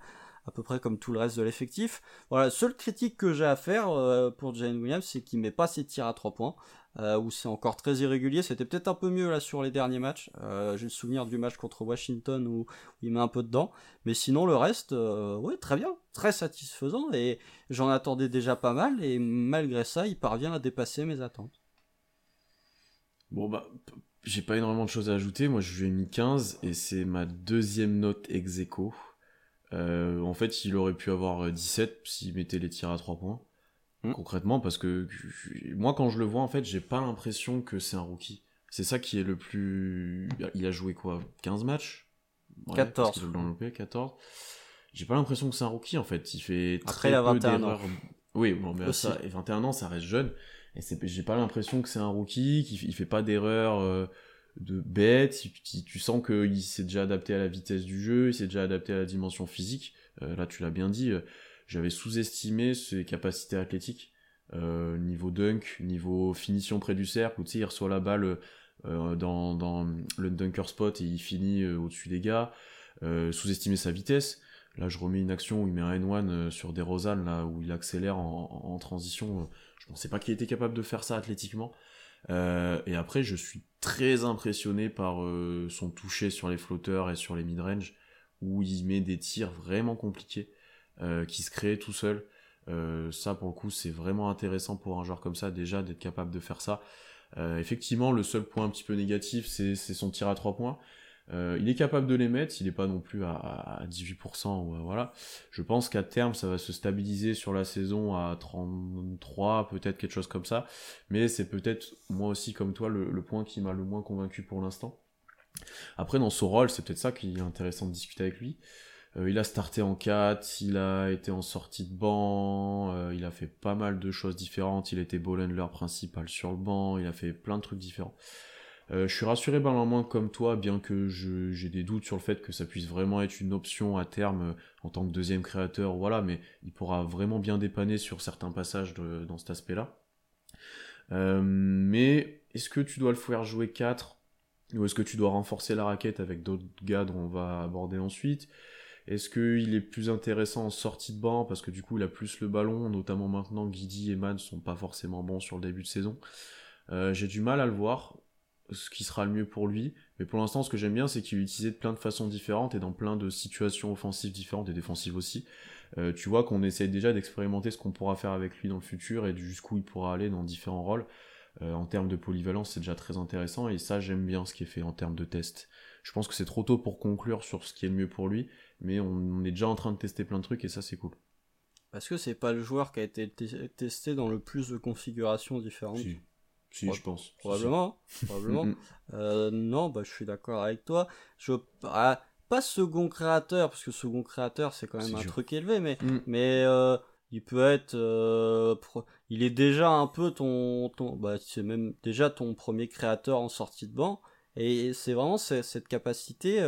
à peu près comme tout le reste de l'effectif. Voilà, seule critique que j'ai à faire euh, pour Jane Williams, c'est qu'il met pas ses tirs à 3 points euh, où c'est encore très irrégulier. C'était peut-être un peu mieux là sur les derniers matchs. Euh, J'ai le souvenir du match contre Washington où, il met un peu dedans. Mais sinon, le reste, ouais, très bien, très satisfaisant. Et j'en attendais déjà pas mal. Et malgré ça, il parvient à dépasser mes attentes. Bon, bah, j'ai pas énormément de choses à ajouter. Moi, je lui ai mis 15 et c'est ma deuxième note ex aequo. Euh, en fait, il aurait pu avoir 17 s'il mettait les tirs à 3 points. Mm. concrètement parce que moi quand je le vois en fait j'ai pas l'impression que c'est un rookie. C'est ça qui est le plus il a joué quoi 15 matchs? 14 14 j'ai pas l'impression que c'est un rookie en fait. Il fait très peu d'erreurs. oui bon mais ça et 21 ans ça reste jeune. Et j'ai pas l'impression que c'est un rookie qu'il fait pas d'erreurs euh, de bêtes tu, tu sens qu'il s'est déjà adapté à la vitesse du jeu il s'est déjà adapté à la dimension physique euh, là tu l'as bien dit euh, j'avais sous-estimé ses capacités athlétiques. Euh, niveau dunk, niveau finition près du cercle, où tu sais, il reçoit la balle dans, le dunker spot et il finit au-dessus des gars. Sous-estimer sa vitesse. Là, je remets une action où il met un N1 sur des Rosanne, là, où il accélère en, transition. Je pensais pas qu'il était capable de faire ça athlétiquement. Et après, je suis très impressionné par son toucher sur les flotteurs et sur les mid-range, où il met des tirs vraiment compliqués. Euh, qui se crée tout seul. Euh, ça, pour le coup, c'est vraiment intéressant pour un joueur comme ça, déjà, d'être capable de faire ça. Euh, effectivement, le seul point un petit peu négatif, c'est son tir à trois points. Euh, il est capable de les mettre, il n'est pas non plus à, 18%. Ou, voilà. Je pense qu'à terme, ça va se stabiliser sur la saison à 33, peut-être quelque chose comme ça. Mais c'est peut-être, moi aussi, comme toi, le, point qui m'a le moins convaincu pour l'instant. Après, dans son rôle, c'est peut-être ça qui est intéressant de discuter avec lui. Euh, il a starté en 4, il a été en sortie de banc, euh, il a fait pas mal de choses différentes, il était handler principal sur le banc, il a fait plein de trucs différents. Euh, je suis rassuré Benjamin comme toi, bien que j'ai des doutes sur le fait que ça puisse vraiment être une option à terme euh, en tant que deuxième créateur, voilà, mais il pourra vraiment bien dépanner sur certains passages dans cet aspect-là. Euh, mais est-ce que tu dois le faire jouer 4 ou est-ce que tu dois renforcer la raquette avec d'autres gars dont on va aborder ensuite? Est-ce qu'il est plus intéressant en sortie de banc parce que du coup il a plus le ballon, notamment maintenant Guidi et Man sont pas forcément bons sur le début de saison? J'ai du mal à le voir ce qui sera le mieux pour lui. Mais pour l'instant, ce que j'aime bien, c'est qu'il est utilisé de plein de façons différentes et dans plein de situations offensives différentes et défensives aussi. Euh, tu vois qu'on essaye déjà d'expérimenter ce qu'on pourra faire avec lui dans le futur et jusqu'où il pourra aller dans différents rôles. Euh, en termes de polyvalence, c'est déjà très intéressant et ça, j'aime bien ce qui est fait en termes de test. Je pense que c'est trop tôt pour conclure sur ce qui est le mieux pour lui, mais on, est déjà en train de tester plein de trucs et ça, c'est cool. Parce que c'est pas le joueur qui a été testé dans le plus de configurations différentes. Si, je pense. Probablement. <laughs> probablement. Euh, non, bah, je suis d'accord avec toi. Je, ah, pas second créateur, parce que second créateur, c'est quand même un truc élevé, mais, mm. mais euh, il peut être. Euh, il est déjà un peu ton. ton bah, c'est même déjà ton premier créateur en sortie de banc. Et c'est vraiment cette capacité.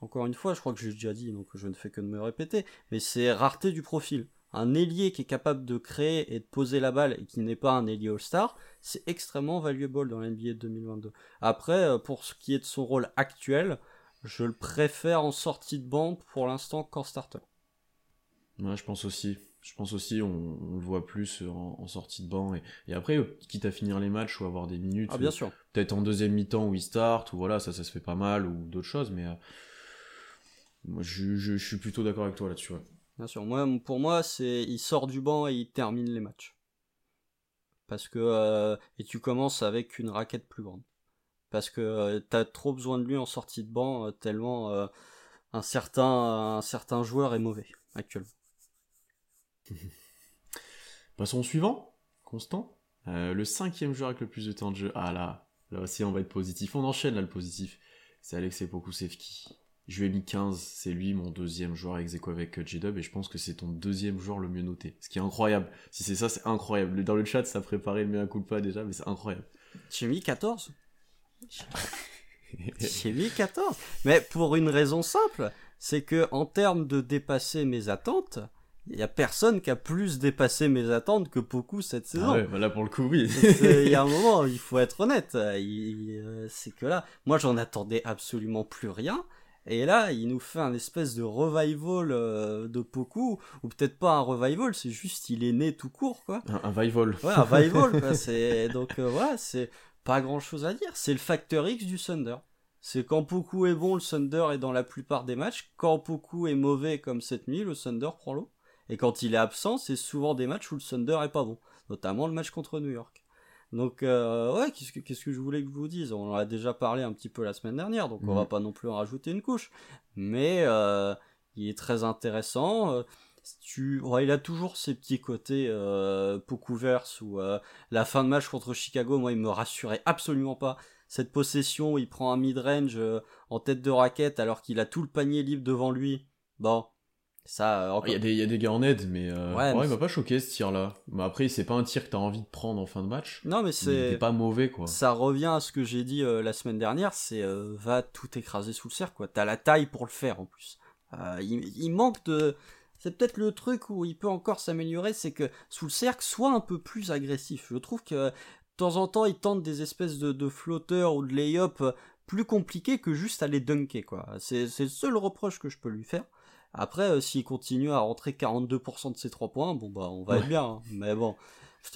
encore une fois, je crois que j'ai déjà dit, donc je ne fais que de me répéter, mais c'est rareté du profil un ailier qui est capable de créer et de poser la balle et qui n'est pas un ailier All-Star, c'est extrêmement valuable dans l'NBA 2022. Après, euh, pour ce qui est de son rôle actuel, je le préfère en sortie de banc pour l'instant qu'en starter. Ouais, je pense aussi. Je pense aussi, on, le voit plus en, sortie de banc. Et, après, quitte à finir les matchs ou avoir des minutes. Ah, bien sûr. Peut-être en deuxième mi-temps où il start, ou voilà, ça, ça se fait pas mal, ou d'autres choses. Mais euh, moi, je, suis plutôt d'accord avec toi là-dessus. Bien sûr, moi, pour moi, c'est il sort du banc et il termine les matchs. Parce que euh, et tu commences avec une raquette plus grande. Parce que euh, t'as trop besoin de lui en sortie de banc euh, tellement un certain un certain joueur est mauvais actuellement. <laughs> Passons au suivant, Constant. le cinquième joueur avec le plus de temps de jeu. Ah là, là aussi on va être positif. On enchaîne là le positif. C'est Alexei Pokusevski. Je lui ai mis 15, c'est lui mon deuxième joueur ex avec euh, J-Dub et je pense que c'est ton deuxième joueur le mieux noté. Ce qui est incroyable. Si c'est ça, c'est incroyable. Dans le chat, ça préparait le mea culpa déjà, mais c'est incroyable. <laughs> J'ai mis 14 J'ai mis 14 Mais pour une raison simple, c'est que en termes de dépasser mes attentes, il y a personne qui a plus dépassé mes attentes que beaucoup cette saison. Ah ouais, bah là pour le coup, oui. il y a un <laughs> moment, il faut être honnête. Euh, c'est que là, moi j'en attendais absolument plus rien. Et là, il nous fait un espèce de revival euh, de Poku, ou peut-être pas un revival, c'est juste il est né tout court, quoi. Un, revival. Ouais, un revival, quoi. <laughs> C'est, donc, euh, voilà, c'est pas grand chose à dire. C'est le facteur X du Thunder. C'est quand Poku est bon, le Thunder est dans la plupart des matchs. Quand Poku est mauvais, comme cette nuit, le Thunder prend l'eau. Et quand il est absent, c'est souvent des matchs où le Thunder est pas bon. Notamment le match contre New York. Donc euh, ouais, qu'est-ce que, qu'est-ce que je voulais que je vous dise? On en a déjà parlé un petit peu la semaine dernière, donc on va pas non plus en rajouter une couche. Mais euh, il est très intéressant. Euh, tu... il a toujours ses petits côtés euh, Pokuverse ou la fin de match contre Chicago, moi il me rassurait absolument pas. Cette possession où il prend un mid-range en tête de raquette alors qu'il a tout le panier libre devant lui. Bon, ça, il, y a des, il y a des gars en aide, mais, euh, ouais, il m'a pas choqué ce tir-là. Mais après, c'est pas un tir que t'as envie de prendre en fin de match. Non, mais c'est. Pas mauvais, quoi. Ça revient à ce que j'ai dit euh, la semaine dernière c'est euh, va tout écraser sous le cercle, quoi. T'as la taille pour le faire en plus. Il, il, manque de. C'est peut-être le truc où il peut encore s'améliorer, c'est que sous le cercle, soit un peu plus agressif. Je trouve que de temps en temps, il tente des espèces de, de flotteurs ou de lay-up plus compliqués que juste aller dunker, quoi. C'est le seul reproche que je peux lui faire. Après, euh, s'il continue à rentrer 42% de ses 3 points, bon bah on va être bien. Hein. Mais bon,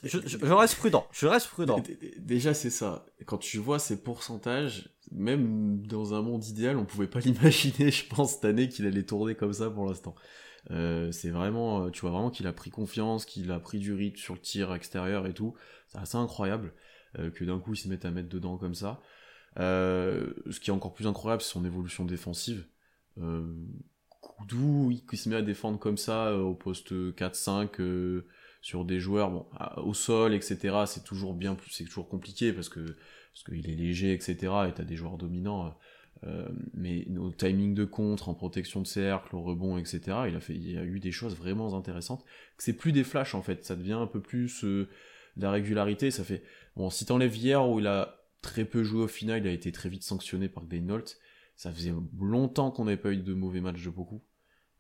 je, reste prudent. Je reste prudent. Déjà c'est ça. Quand tu vois ces pourcentages, même dans un monde idéal, on pouvait pas <laughs> l'imaginer, je pense, cette année qu'il allait tourner comme ça pour l'instant. Euh, c'est vraiment, euh, tu vois vraiment qu'il a pris confiance, qu'il a pris du rythme sur le tir extérieur et tout. C'est assez incroyable que d'un coup il se mette à mettre dedans comme ça. ce qui est encore plus incroyable, c'est son évolution défensive. D'où il se met à défendre comme ça au poste 4-5 sur des joueurs bon, au sol, etc. C'est toujours bien plus, c'est toujours compliqué parce que parce qu'il est léger, etc. Et t'as des joueurs dominants. Euh, mais au timing de contre, en protection de cercle, au rebond, etc. Il a fait, il y a eu des choses vraiment intéressantes. C'est plus des flashs en fait, ça devient un peu plus euh, de la régularité. Ça fait, bon, si t'enlèves hier où il a très peu joué au final, il a été très vite sanctionné par Daynolt. Ça faisait longtemps qu'on n'avait pas eu de mauvais matchs de beaucoup.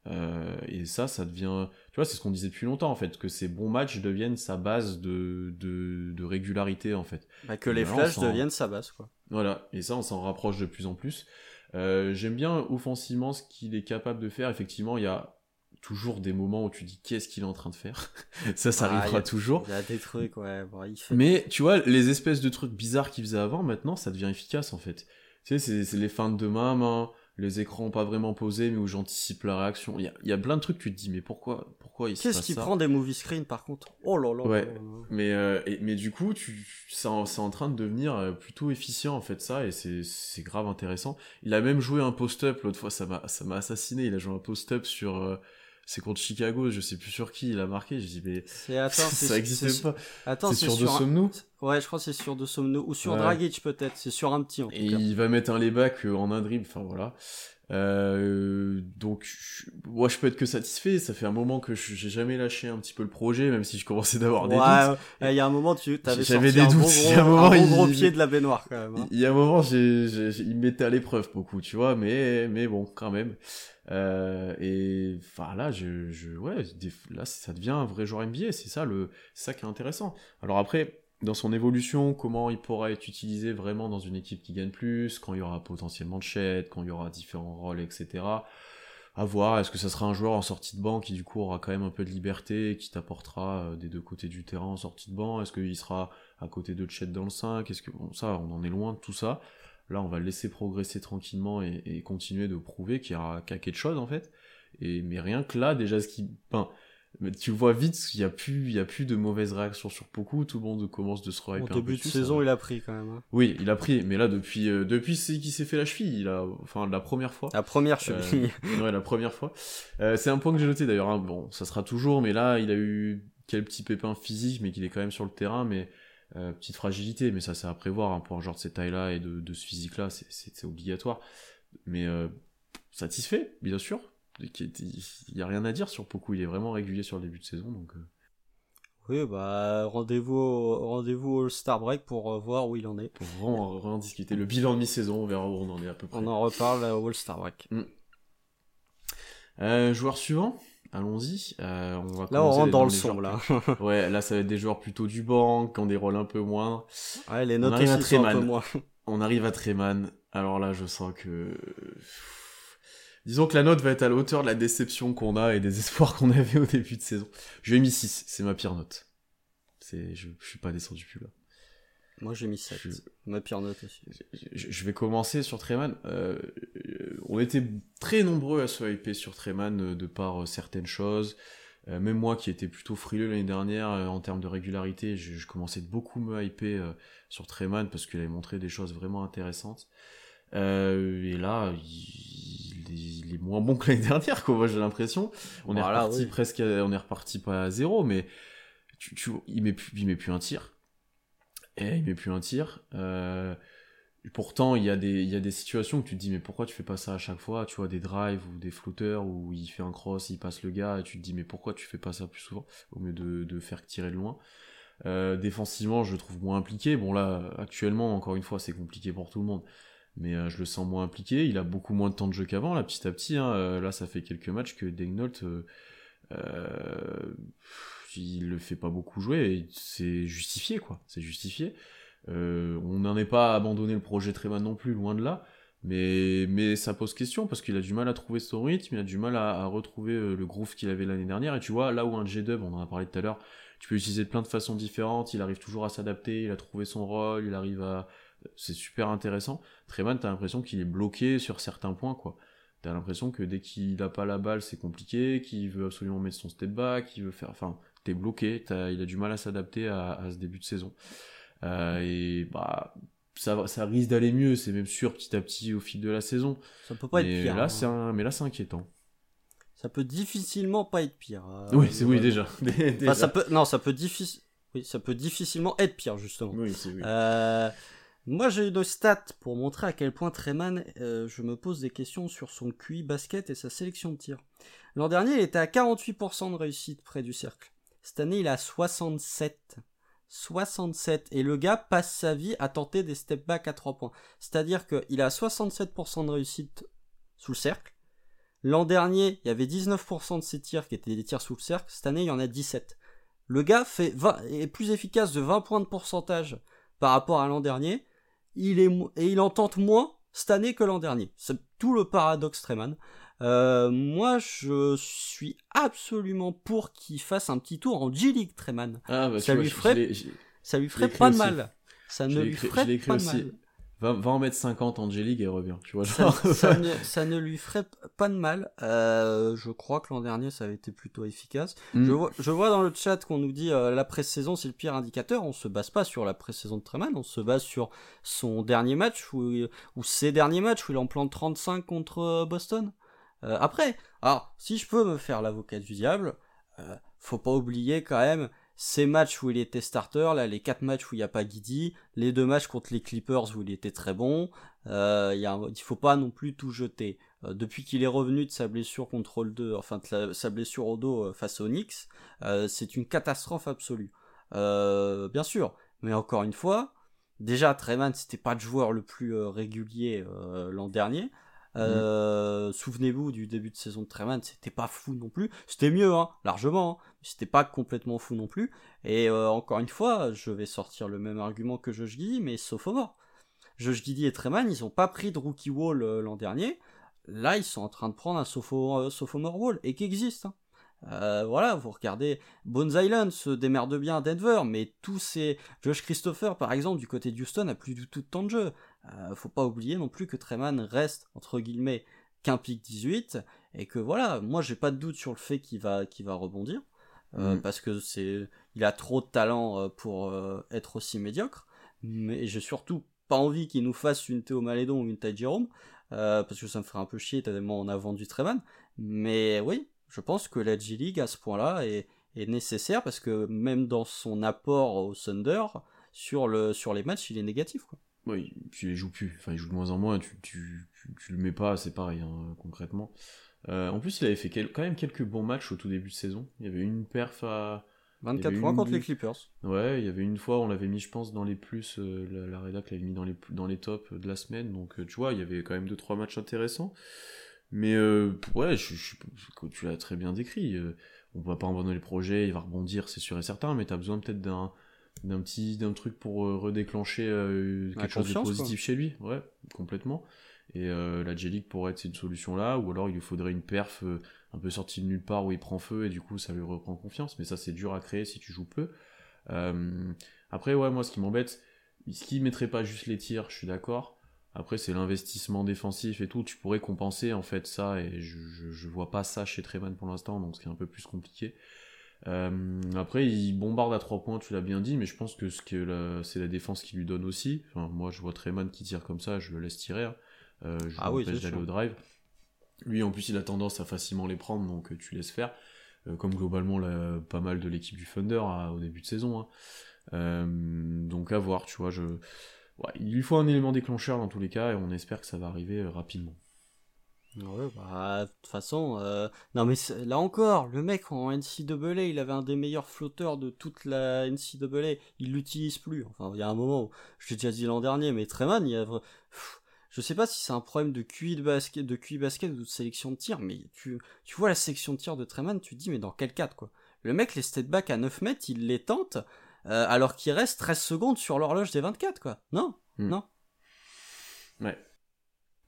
Euh, et ça, ça devient, tu vois, c'est ce qu'on disait depuis longtemps en fait, que ces bons matchs deviennent sa base de, de, de régularité en fait. Bah, que les flashs deviennent sa base quoi. Voilà, et ça, on s'en rapproche de plus en plus. Euh, J'aime bien offensivement ce qu'il est capable de faire. Effectivement, il y a toujours des moments où tu dis qu'est-ce qu'il est en train de faire? <laughs> ça, ça ah, arrivera toujours. Il y a des trucs, ouais. Bon, Mais tu vois, les espèces de trucs bizarres qu'il faisait avant, maintenant, ça devient efficace en fait. Tu sais, c'est les feintes de main, main les écrans pas vraiment posés, mais où j'anticipe la réaction. Il y a, y a, plein de trucs, tu te dis, mais pourquoi, pourquoi il se Qu'est-ce qui prend des movie screen par contre? Oh là là. Ouais. Mais, euh, mais du coup, tu, c'est en, en, train de devenir euh, plutôt efficient en fait ça, et c'est grave intéressant. Il a même joué un post-up l'autre fois, ça m'a assassiné. Il a joué un post-up sur. Euh, c'est contre Chicago, je sais plus sur qui il a marqué. J'ai dit, mais <laughs> ça existe pas. Attends, c'est sur, De Somno Ouais, je crois que c'est sur De Somno ou sur Dragic peut-être. C'est sur un petit en tout Et il va mettre un layback euh, en un dribble. Enfin voilà. Euh, donc, moi, je peux être que satisfait. Ça fait un moment que j'ai jamais lâché un petit peu le projet, même si je commençais d'avoir des doutes. Il y a un moment, tu avais sorti des un doutes. Bon gros, il y a un, moment, un gros pied de la baignoire quand même. Hein. Il y a un moment, il me mettait à l'épreuve beaucoup, tu vois, mais, mais bon, quand même. Euh, et enfin là, je, je, ouais, là, ça devient un vrai joueur NBA. C'est ça le, ça qui est intéressant. Alors après, dans son évolution, comment il pourra être utilisé vraiment dans une équipe qui gagne plus, quand il y aura potentiellement de chat, quand il y aura différents rôles, etc. À voir, est-ce que ça sera un joueur en sortie de banc qui du coup aura quand même un peu de liberté, qui t'apportera euh, des deux côtés du terrain en sortie de banc? Est-ce qu'il sera à côté de Chet dans le 5 Est-ce que bon ça, on en est loin de tout ça. Là, on va le laisser progresser tranquillement et, continuer de prouver qu'il y a, quelque chose en fait. Et mais rien que là, déjà, ce qui, mais tu vois vite qu'il n'y a plus, il y a plus de mauvaises réactions sur beaucoup. Tout le monde commence de se rehyper Au début de saison, il a pris quand même. Hein. Oui, il a pris, mais là depuis, euh, depuis c'est qu'il s'est fait la cheville, il a, enfin la première fois. La première cheville. Euh, ouais, la première fois. Euh, c'est un point que j'ai noté d'ailleurs. Hein. Bon, ça sera toujours, mais là, il a eu quel petit pépin physique, mais qu'il est quand même sur le terrain, mais euh, petite fragilité, mais ça c'est à prévoir hein, pour un genre de cette taille-là et de, de ce physique-là, c'est obligatoire. Mais euh, satisfait, bien sûr. Il n'y a rien à dire sur Poku, il est vraiment régulier sur le début de saison. Donc, euh. Oui, bah rendez-vous rendez-vous au Star Break pour voir où il en est. Pour vraiment, discuter. Le bilan de mi-saison, on verra où on en est à peu près. On en reparle au All Star Break. Mm. joueur suivant? Allons-y. Euh, on va là, on rentre dans le son, là. <laughs> ouais, là, ça va être des joueurs plutôt du banc, qui ont des rôles un peu moins. Ouais, les notes aussi sont un peu moins. On arrive à Treman. Alors là, je sens que... Disons que la note va être à la hauteur de la déception qu'on a et des <laughs> espoirs qu'on avait au début de saison. Je lui ai mis 6, c'est ma pire note. C'est, je, je suis pas descendu plus là. Moi j'ai mis 7. Ma pire note aussi. Je, vais commencer sur Treman. Euh, on était très nombreux à se hyper sur Treman euh, de par euh, certaines choses. même moi qui étais plutôt frileux l'année dernière en termes de régularité, je, commençais de beaucoup me hyper sur Treman parce qu'il avait montré des choses vraiment intéressantes. et là, il, est moins bon que l'année dernière, quoi. Moi j'ai l'impression. On est reparti presque, on est reparti pas à zéro, mais tu, tu, il met plus, il met plus un tir et il met plus un tir. Euh, pourtant, il y, a des, il y a des situations où tu te dis, mais pourquoi tu fais pas ça à chaque fois Tu vois, des drives ou des floaters où il fait un cross, il passe le gars, et tu te dis, mais pourquoi tu fais pas ça plus souvent Au mieux de, de faire tirer de loin. Euh, défensivement, je le trouve moins impliqué. Bon, là, actuellement, encore une fois, c'est compliqué pour tout le monde. Mais euh, je le sens moins impliqué. Il a beaucoup moins de temps de jeu qu'avant, là, petit à petit. Hein. là, ça fait quelques matchs que Degnault il le fait pas beaucoup jouer et c'est justifié quoi, c'est justifié. Euh, on n'en est pas abandonné le projet Treman non plus, loin de là, mais, mais ça pose question parce qu'il a du mal à trouver son rythme, il a du mal à, retrouver euh, le groove qu'il avait l'année dernière. Et tu vois, là où un J-Dub, on en a parlé tout à l'heure, tu peux l'utiliser de plein de façons différentes, il arrive toujours à s'adapter, il a trouvé son rôle, il arrive à. C'est super intéressant. Treman, t'as l'impression qu'il est bloqué sur certains points, quoi. T'as l'impression que dès qu'il a pas la balle, c'est compliqué, qu'il veut absolument mettre son step back, qu'il veut faire. Enfin, t'es bloqué, il a du mal à s'adapter à, ce début de saison. Euh, et bah, ça, ça risque d'aller mieux, c'est même sûr petit à petit au fil de la saison. Ça peut pas mais être pire. Là, hein. c'est un... Mais là, c'est inquiétant. Ça peut difficilement pas être pire. euh, oui, c'est oui, globalement. déjà. <laughs> Enfin, ça peut, non, ça peut difficile. Oui, ça peut difficilement être pire justement. Oui, c'est oui. Euh, moi, j'ai une stat pour montrer à quel point Treman, euh, je me pose des questions sur son QI basket et sa sélection de tir. L'an dernier, il était à 48% de réussite près du cercle. Cette année, il à 67. 67. Et le gars passe sa vie à tenter des step back à 3 points. C'est-à-dire qu'il a 67% de réussite sous le cercle. L'an dernier, il y avait 19% de ses tirs qui étaient des tirs sous le cercle. Cette année, il y en a 17. Le gars fait 20, est plus efficace de 20 points de pourcentage par rapport à l'an dernier. Il est, et il en tente moins cette année que l'an dernier. C'est tout le paradoxe Treman. Euh, moi, je suis absolument pour qu'il fasse un petit tour en G-League Treman. Ah, bah, ça vois, lui ferait- Ça lui ferait pas de mal. Ça ne lui ferait pas de mal. Va, va en mettre 50 en J-League et revient, tu vois. Ça, Genre... ça <laughs> ne, ça ne lui ferait pas de mal. Euh, je crois que l'an dernier, ça avait été plutôt efficace. Mm. Je, vois, je vois dans le chat qu'on nous dit euh, la pré-saison c'est le pire indicateur. On se base pas sur la pré-saison de Treman, on se base sur son dernier match ou, ou ses derniers matchs où il en plante 35 contre euh, Boston. Euh, après, alors si je peux me faire l'avocat du diable, euh, faut pas oublier quand même ces matchs où il était starter, là les quatre matchs où il n'y a pas Guidi, les deux matchs contre les Clippers où il était très bon. Euh, il y faut pas non plus tout jeter. Euh, depuis qu'il est revenu de sa blessure contre le 2, enfin de sa blessure au dos euh, face aux Knicks, euh, c'est une catastrophe absolue. Bien sûr, mais encore une fois, déjà Treman c'était pas le joueur le plus régulier l'an dernier. Euh, Souvenez-vous du début de saison de Treman, c'était pas fou non plus. C'était mieux, hein, largement. hein, c'était pas complètement fou non plus. Et euh, encore une fois, je vais sortir le même argument que Josh Giddy, mais sophomore. Josh Giddy et Treman, ils ont pas pris de rookie wall euh, l'an dernier. Là, ils sont en train de prendre un sopho- sophomore wall et qui existe. hein. Voilà, vous regardez Bones Island se démerde bien à Denver, mais tous ces Josh Christopher par exemple du côté de Houston a plus du tout de temps de jeu. Euh, faut pas oublier non plus que Treman reste entre guillemets qu'un pic 18 et que voilà, moi j'ai pas de doute sur le fait qu'il va qu'il va rebondir euh, Mm. parce que c'est il a trop de talent euh, pour euh, être aussi médiocre, mais j'ai surtout pas envie qu'il nous fasse une Théo Malédon ou une Jerome euh, parce que ça me ferait un peu chier tellement on a vendu Treman. Mais oui, je pense que la G League à ce point-là est, est nécessaire parce que même dans son apport au Thunder sur le sur les matchs, il est négatif quoi. Oui, puis il joue plus. Enfin, il joue de moins en moins. Tu, tu, tu, tu le mets pas, c'est pareil, hein, concrètement. Euh, en plus, il avait fait quel- quand même quelques bons matchs au tout début de saison. Il y avait une perf à. 24 eu points une contre les. Clippers. Ouais, il y avait une fois, on l'avait mis, je pense, dans les plus. euh, la, la rédac l'avait mis dans les, dans les tops de la semaine. Donc, euh, tu vois, il y avait quand même 2-3 matchs intéressants. Mais, euh, ouais, je, je- je- tu l'as très bien décrit. on va pas abandonner le projet, il va rebondir, c'est sûr et certain. Mais t'as besoin peut-être d'un d'un petit d'un truc pour euh, redéclencher euh, quelque chose de positif chez lui. Ouais complètement. Et euh, la J-League pourrait être une solution là ou alors il lui faudrait une perf euh, un peu sortie de nulle part où il prend feu et du coup ça lui reprend confiance. Mais ça c'est dur à créer si tu joues peu. Après ouais moi ce qui m'embête ce qui mettrait pas juste les tirs je suis d'accord. Après c'est l'investissement défensif et tout. Tu pourrais compenser en fait ça et je, je, je vois pas ça chez Treman pour l'instant donc ce qui est un peu plus compliqué euh, après, il bombarde à 3 points, tu l'as bien dit, mais je pense que, ce que la- c'est la défense qui lui donne aussi. Enfin, moi, je vois Treman qui tire comme ça, je le laisse tirer. hein. Euh, je Ah oui, d'aller au drive. Lui, en plus, il a tendance à facilement les prendre, donc euh, tu laisses faire. Euh, comme globalement pas mal de l'équipe du Thunder à- au début de saison. hein. Donc à voir, tu vois. Je... Ouais, il lui faut un élément déclencheur dans tous les cas, et on espère que ça va arriver rapidement. Ouais, bah, de toute façon, euh, non mais là encore, le mec en NCAA, il avait un des meilleurs flotteurs de toute la NCAA, il l'utilise plus. Enfin, il y a un moment où, je l'ai déjà dit l'an dernier, mais Treman, il y a, Pff, je sais pas si c'est un problème de QI de basket, de QI basket ou de sélection de tir, mais tu, tu vois la sélection de tir de Treman, tu te dis, mais dans quel cadre, quoi? Le mec, les step back à 9 mètres, il les tente, euh, alors qu'il reste 13 secondes sur l'horloge des 24, quoi. Non, Hmm. non? Ouais.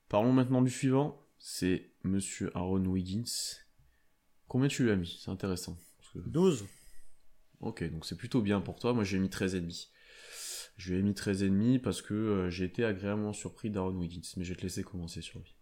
Parlons maintenant du suivant, c'est Monsieur Aaron Wiggins. Combien tu lui as mis? C'est intéressant. Parce que- 12. Ok, donc c'est plutôt bien pour toi. Moi, j'ai mis 13,5. Je lui ai mis 13,5 parce que euh, j'ai été agréablement surpris d'Aaron Wiggins. Mais je vais te laisser commencer sur lui.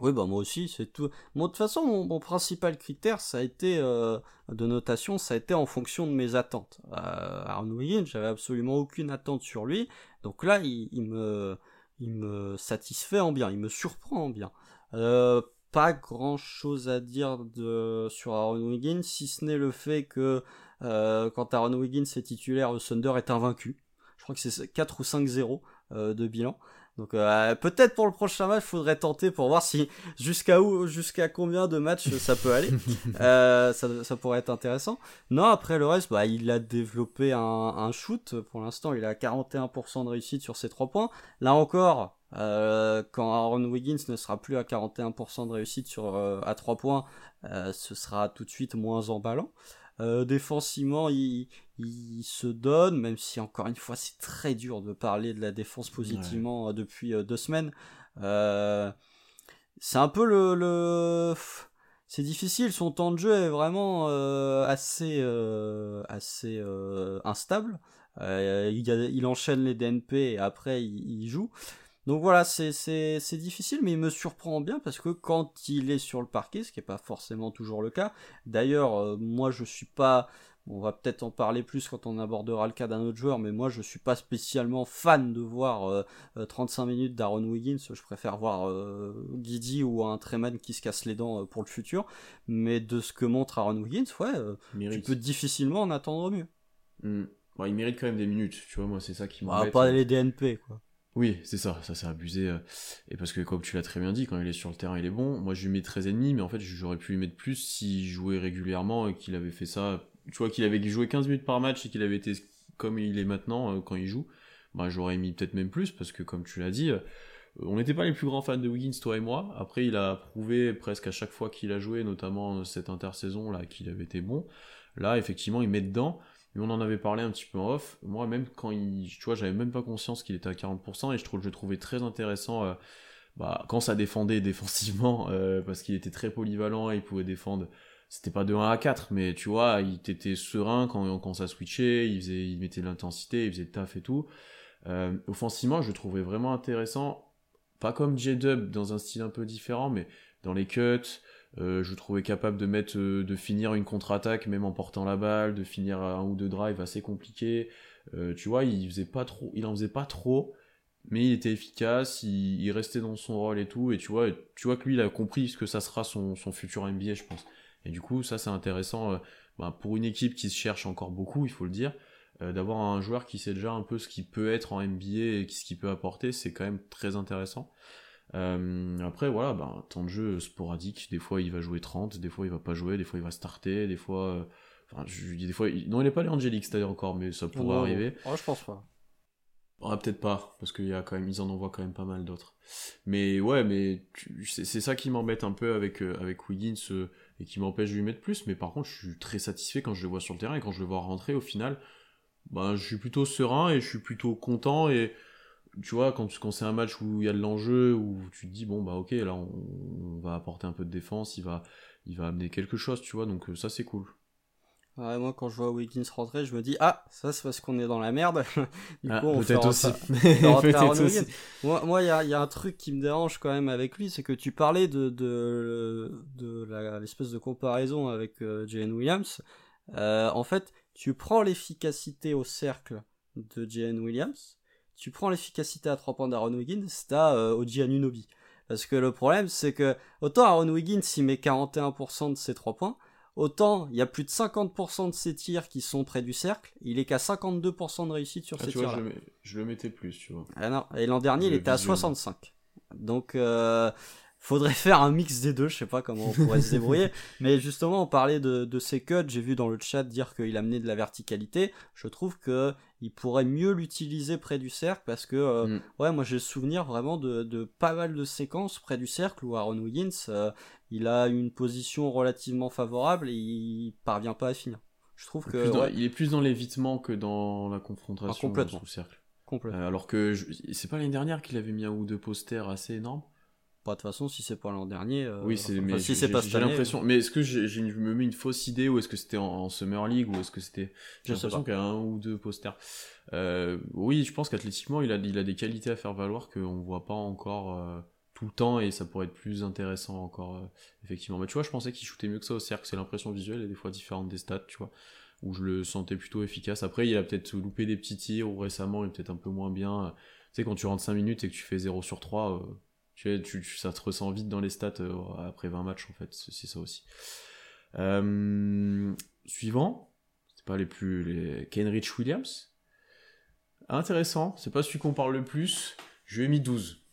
Oui, bah moi aussi, c'est tout. Moi, de toute façon, mon, principal critère, ça a été euh, de notation, ça a été en fonction de mes attentes. Euh, Aaron Wiggins, j'avais absolument aucune attente sur lui, donc là, il, me, il me satisfait en bien, il me surprend en bien. Euh, pas grand chose à dire de, sur Aaron Wiggins, si ce n'est le fait que euh, quand Aaron Wiggins est titulaire, le Thunder est invaincu. Je crois que c'est 4 ou 5-0 euh, de bilan. Donc euh, peut-être pour le prochain match, il faudrait tenter pour voir si jusqu'à où, jusqu'à combien de matchs ça peut aller. <laughs> euh, ça, ça, pourrait être intéressant. Non, après le reste, bah, il a développé un, un shoot. Pour l'instant, il a 41% de réussite sur ses 3 points. Là encore, euh, quand Aaron Wiggins ne sera plus à 41% de réussite sur, euh, à 3 points, euh, ce sera tout de suite moins emballant. Défensivement, il, il, se donne, même si encore une fois c'est très dur de parler de la défense positivement depuis deux semaines. c'est un peu le, le... c'est difficile. Son temps de jeu est vraiment assez assez instable. Il, il, enchaîne les DNP et après il, il joue. Donc voilà, c'est difficile, mais il me surprend bien parce que quand il est sur le parquet, ce qui n'est pas forcément toujours le cas, d'ailleurs, euh, moi je suis pas, on va peut-être en parler plus quand on abordera le cas d'un autre joueur, mais moi je suis pas spécialement fan de voir 35 euh, euh, minutes d'Aaron Wiggins, je préfère voir euh, Guidi ou un Treman qui se casse les dents pour le futur, mais de ce que montre Aaron Wiggins, ouais, tu peux difficilement en attendre mieux. Hmm. il mérite quand même des minutes, tu vois, moi c'est ça qui bah, m'embête. pas les DNP, quoi. Oui, c'est ça, ça c'est abusé. Euh, et parce que comme tu l'as très bien dit, quand il est sur le terrain, il est bon. Moi je lui mets 13 ennemis, mais en fait j'aurais pu lui mettre plus s'il jouait régulièrement et qu'il avait fait ça. Tu vois qu'il avait joué 15 minutes par match et qu'il avait été comme il est maintenant euh, quand il joue. Bah j'aurais mis peut-être même plus parce que comme tu l'as dit, euh, on n'était pas les plus grands fans de Wiggins, toi et moi. Après il a prouvé presque à chaque fois qu'il a joué, notamment cette intersaison là, qu'il avait été bon. Là effectivement il met dedans mais on en avait parlé un petit peu en off. Moi, même quand il, tu vois, j'avais même pas conscience qu'il était à 40%, et je trouvais très intéressant, euh, bah, quand ça défendait <laughs> défensivement, euh, parce qu'il était très polyvalent et il pouvait défendre. C'était pas de 1 à 4, mais tu vois, il était serein quand, quand ça switchait, il il mettait l'intensité, il faisait le taf et tout. Euh, offensivement, je trouvais vraiment intéressant. Pas comme J-Dub dans un style un peu différent, mais dans les cuts, euh, je trouvais capable de mettre, euh, de finir une contre-attaque même en portant la balle, de finir un ou deux drives assez compliqués. Euh, tu vois, il faisait pas trop, il en faisait pas trop, mais il était efficace, il, restait dans son rôle et tout. Et tu vois, tu vois que lui, il a compris ce que ça sera son, son futur NBA, je pense. Et du coup, ça c'est intéressant bah, pour une équipe qui se cherche encore beaucoup, il faut le dire. d'avoir un joueur qui sait déjà un peu ce qu'il peut être en NBA et ce qu'il peut apporter, c'est quand même très intéressant. Euh, après, voilà, bah, temps de jeu sporadique. Des fois, il va jouer 30, des fois, il va pas jouer, des fois, il va starter, des fois. Euh, enfin, je dis des fois. Non, il est pas les Angélique, c'est-à-dire encore, mais ça pourrait arriver. Oh, je pense pas. Ah, peut-être pas, parce qu'il y a quand même, ils en envoient quand même pas mal d'autres. Mais ouais, mais c'est ça qui m'embête un peu avec, euh, avec Wiggins et qui m'empêche de lui mettre plus. Mais par contre, je suis très satisfait quand je le vois sur le terrain et quand je le vois rentrer au final. Bah, je suis plutôt serein et je suis plutôt content et tu vois, quand, quand c'est un match où il y a de l'enjeu, où tu te dis, bon, bah ok, là, on, va apporter un peu de défense, il va, il va amener quelque chose, tu vois, donc euh, ça, c'est cool. Ouais, moi, quand je vois Wiggins rentrer, je me dis, ah, ça, c'est parce qu'on est dans la merde. <laughs> du ah, coup, on peut-être aussi. <laughs> Moi, il y, a, y, a, un truc qui me dérange quand même avec lui, c'est que tu parlais de, de, de l'espèce de comparaison avec euh, Williams. Euh, en fait, tu prends l'efficacité au cercle de Jalen Williams, tu prends l'efficacité à 3 points d'Aaron Wiggins, t'as euh, Oji Anunobi. Parce que le problème, c'est que autant Aaron Wiggins, il met 41% de ses 3 points, autant il y a plus de 50% de ses tirs qui sont près du cercle, il est qu'à 52% de réussite sur ah, ses tirs. Je, le mettais plus, tu vois. Ah non, et l'an dernier, il était à 65. Donc, euh, faudrait faire un mix des deux, je sais pas comment on pourrait se débrouiller. <laughs> Mais justement, on parlait de, de ses cuts, j'ai vu dans le chat dire qu'il amenait de la verticalité. Je trouve que il pourrait mieux l'utiliser près du cercle parce que, euh, mm. ouais, moi j'ai le souvenir vraiment de, de, pas mal de séquences près du cercle où Aaron Wiggins, euh, il a une position relativement favorable et il parvient pas à finir. Je trouve que. il est plus dans l'évitement que dans la confrontation ah, complètement. sous cercle. Complètement. Euh, alors que c'est pas l'année dernière qu'il avait mis un ou deux posters assez énormes pas de toute façon, si c'est pas l'an dernier. Euh, oui, c'est, mais si c'est pas J'ai l'impression. Mais est-ce que j'ai, je me mets une fausse idée ou est-ce que c'était en, Summer League ou est-ce que c'était. J'ai l'impression qu'il y a un ou deux posters. Euh, oui, je pense qu'athlétiquement, il a, il a des qualités à faire valoir qu'on voit pas encore euh, tout le temps et ça pourrait être plus intéressant encore, euh, effectivement. Mais tu vois, je pensais qu'il shootait mieux que ça au cercle, c'est l'impression visuelle et des fois différente des stats, tu vois, où je le sentais plutôt efficace. Après, il a peut-être loupé des petits tirs ou récemment, il est peut-être un peu moins bien. Tu sais, quand tu rentres 5 minutes et que tu fais 0 sur 3, tu, tu, ça te ressent vite dans les stats après 20 matchs, en fait, c'est ça aussi. suivant, c'est pas les plus. Les... Kenrich Williams. Intéressant, c'est pas celui qu'on parle le plus. Je lui ai mis 12.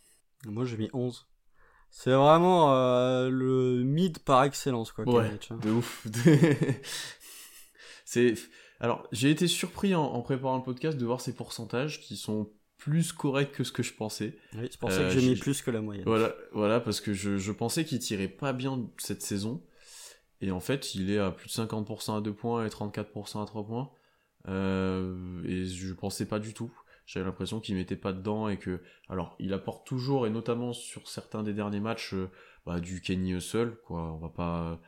Moi j'ai mis 11. C'est vraiment euh, le mid par excellence, quoi. Ouais, hein. de ouf. <laughs> c'est. Alors, j'ai été surpris en, préparant le podcast de voir ces pourcentages qui sont plus corrects que ce que je pensais. Oui, c'est pour ça que j'ai euh, mis plus que la moyenne. Voilà, voilà parce que je, je pensais qu'il tirait pas bien cette saison. Et en fait, il est à plus de 50% à 2 points et 34% à 3 points. Euh, et je pensais pas du tout. J'avais l'impression qu'il mettait pas dedans et que, alors, il apporte toujours et notamment sur certains des derniers matchs euh, bah, du Kenny seul, quoi. On va pas,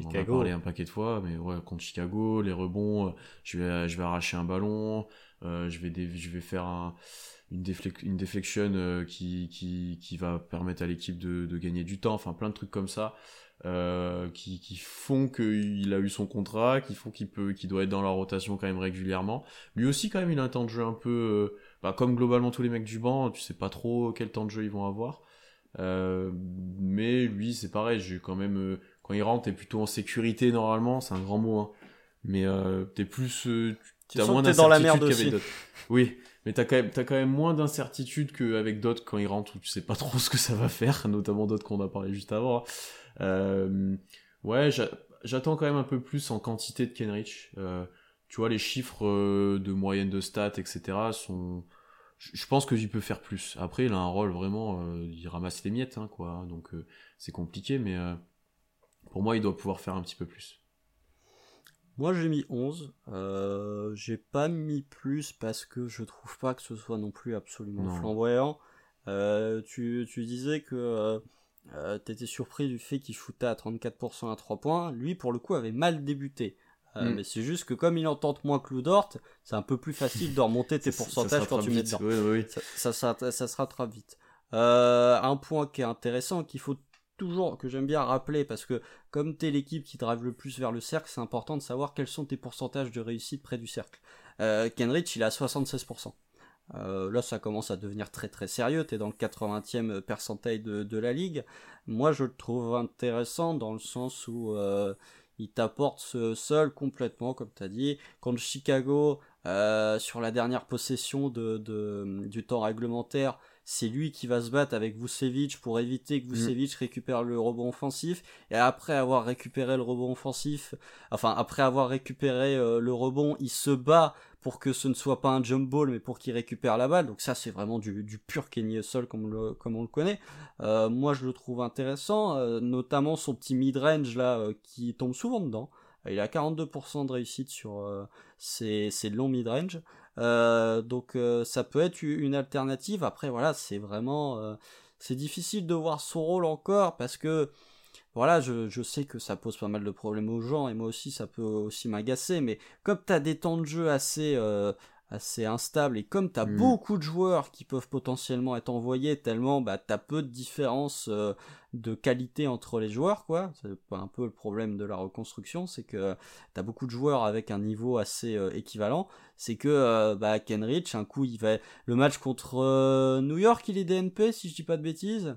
on en a parlé un paquet de fois, mais ouais, contre Chicago, les rebonds, euh, je vais, je vais arracher un ballon, euh, je vais, je vais faire un, une, une déflexion qui, qui, qui va permettre à l'équipe de, gagner du temps, enfin plein de trucs comme ça. Euh, qui, qui, font qu'il a eu son contrat, qui font qu'il doit être dans la rotation quand même régulièrement. Lui aussi quand même, il a un temps de jeu un peu, euh, bah, comme globalement tous les mecs du banc, tu sais pas trop quel temps de jeu ils vont avoir. Euh, mais lui, c'est pareil, j'ai quand même, euh, quand il rentre, t'es plutôt en sécurité normalement, c'est un grand mot, hein. Mais euh, t'es plus, tu as moins d'incertitude qu'avec d'autres. Oui, mais t'as quand même, as quand même moins d'incertitude qu'avec d'autres quand ils rentrent où tu sais pas <laughs> trop ce que ça va faire, notamment d'autres qu'on a parlé juste avant. Euh, ouais, j'attends quand même un peu plus en quantité de Kenrich. Euh, tu vois, les chiffres euh, de moyenne de stats, etc. sont. Je pense que j'y peux faire plus. Après, il a un rôle vraiment. il ramasse les miettes, hein, quoi. Donc, c'est compliqué, mais pour moi, il doit pouvoir faire un petit peu plus. Moi j'ai mis 11. j'ai pas mis plus parce que je trouve pas que ce soit non plus absolument flamboyant. tu, tu, disais que euh, t'étais surpris du fait qu'il shootait à 34% à 3 points. Lui, pour le coup, avait mal débuté. Euh, mm. Mais c'est juste que comme il en tente moins que Dort, c'est un peu plus facile de remonter <laughs> tes pourcentages quand tu mets dedans. Ça, ça, ça, se rattrape vite. Euh, un point qui est intéressant, qu'il faut toujours, que j'aime bien rappeler, parce que comme t'es l'équipe qui drive le plus vers le cercle, c'est important de savoir quels sont tes pourcentages de réussite près du cercle. Kenrich, il est à 76%. Euh, là, ça commence à devenir très très sérieux. Tu es dans le 80e percentile de, la ligue. Moi, je le trouve intéressant dans le sens où euh, il t'apporte ce seul complètement, comme tu as dit. Contre Chicago, euh, sur la dernière possession de, du temps réglementaire, c'est lui qui va se battre avec Vucevic pour éviter que mm. Vucevic récupère le rebond offensif. Et après avoir récupéré le rebond offensif, enfin après avoir récupéré le rebond, il se bat pour que ce ne soit pas un jump ball, mais pour qu'il récupère la balle. Donc ça, c'est vraiment du, pur Kenny Hustle comme, comme on le connaît. Euh, moi, je le trouve intéressant, euh, notamment son petit mid-range là, euh, qui tombe souvent dedans. Il a 42% de réussite sur ses, longs mid-range. Donc ça peut être une alternative. Après, voilà, c'est vraiment... c'est difficile de voir son rôle encore parce que voilà, je, je, sais que ça pose pas mal de problèmes aux gens, et moi aussi ça peut aussi m'agacer, mais comme tu as des temps de jeu assez, euh, assez instables, et comme tu as mm. beaucoup de joueurs qui peuvent potentiellement être envoyés, tellement bah, tu as peu de différence euh, de qualité entre les joueurs, quoi. C'est un peu le problème de la reconstruction, c'est que tu as beaucoup de joueurs avec un niveau assez euh, équivalent, c'est que bah, Kenrich, un coup, il va... Le match contre New York, il est DNP, si je dis pas de bêtises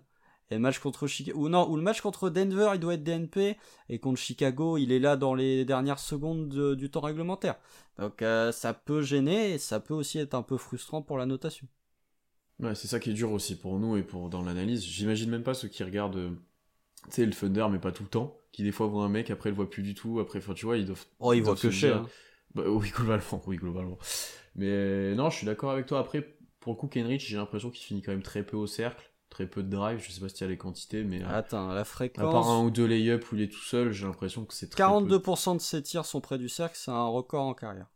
et le match contre Chicago, ou non, ou le match contre Denver, il doit être DNP, et contre Chicago, il est là dans les dernières secondes du temps réglementaire. Donc euh, ça peut gêner, et ça peut aussi être un peu frustrant pour la notation. Ouais, c'est ça qui est dur aussi pour nous et pour dans l'analyse. J'imagine même pas ceux qui regardent, euh, tu sais, le Thunder, mais pas tout le temps, qui des fois voient un mec, après le voient plus du tout, après, tu vois, ils doivent. Oh, ils, voient que cher. Hein. Bah, <laughs> oui, globalement, oui, globalement. Mais non, je suis d'accord avec toi. Après, pour le coup, Kenrich, j'ai l'impression qu'il finit quand même très peu au cercle très peu de drive. Je sais pas si y a les quantités, mais. Euh, Attends, la fréquence. À part un ou deux lay-up où il est tout seul, j'ai l'impression que c'est très 42% de ses tirs sont près du cercle, c'est un record en carrière.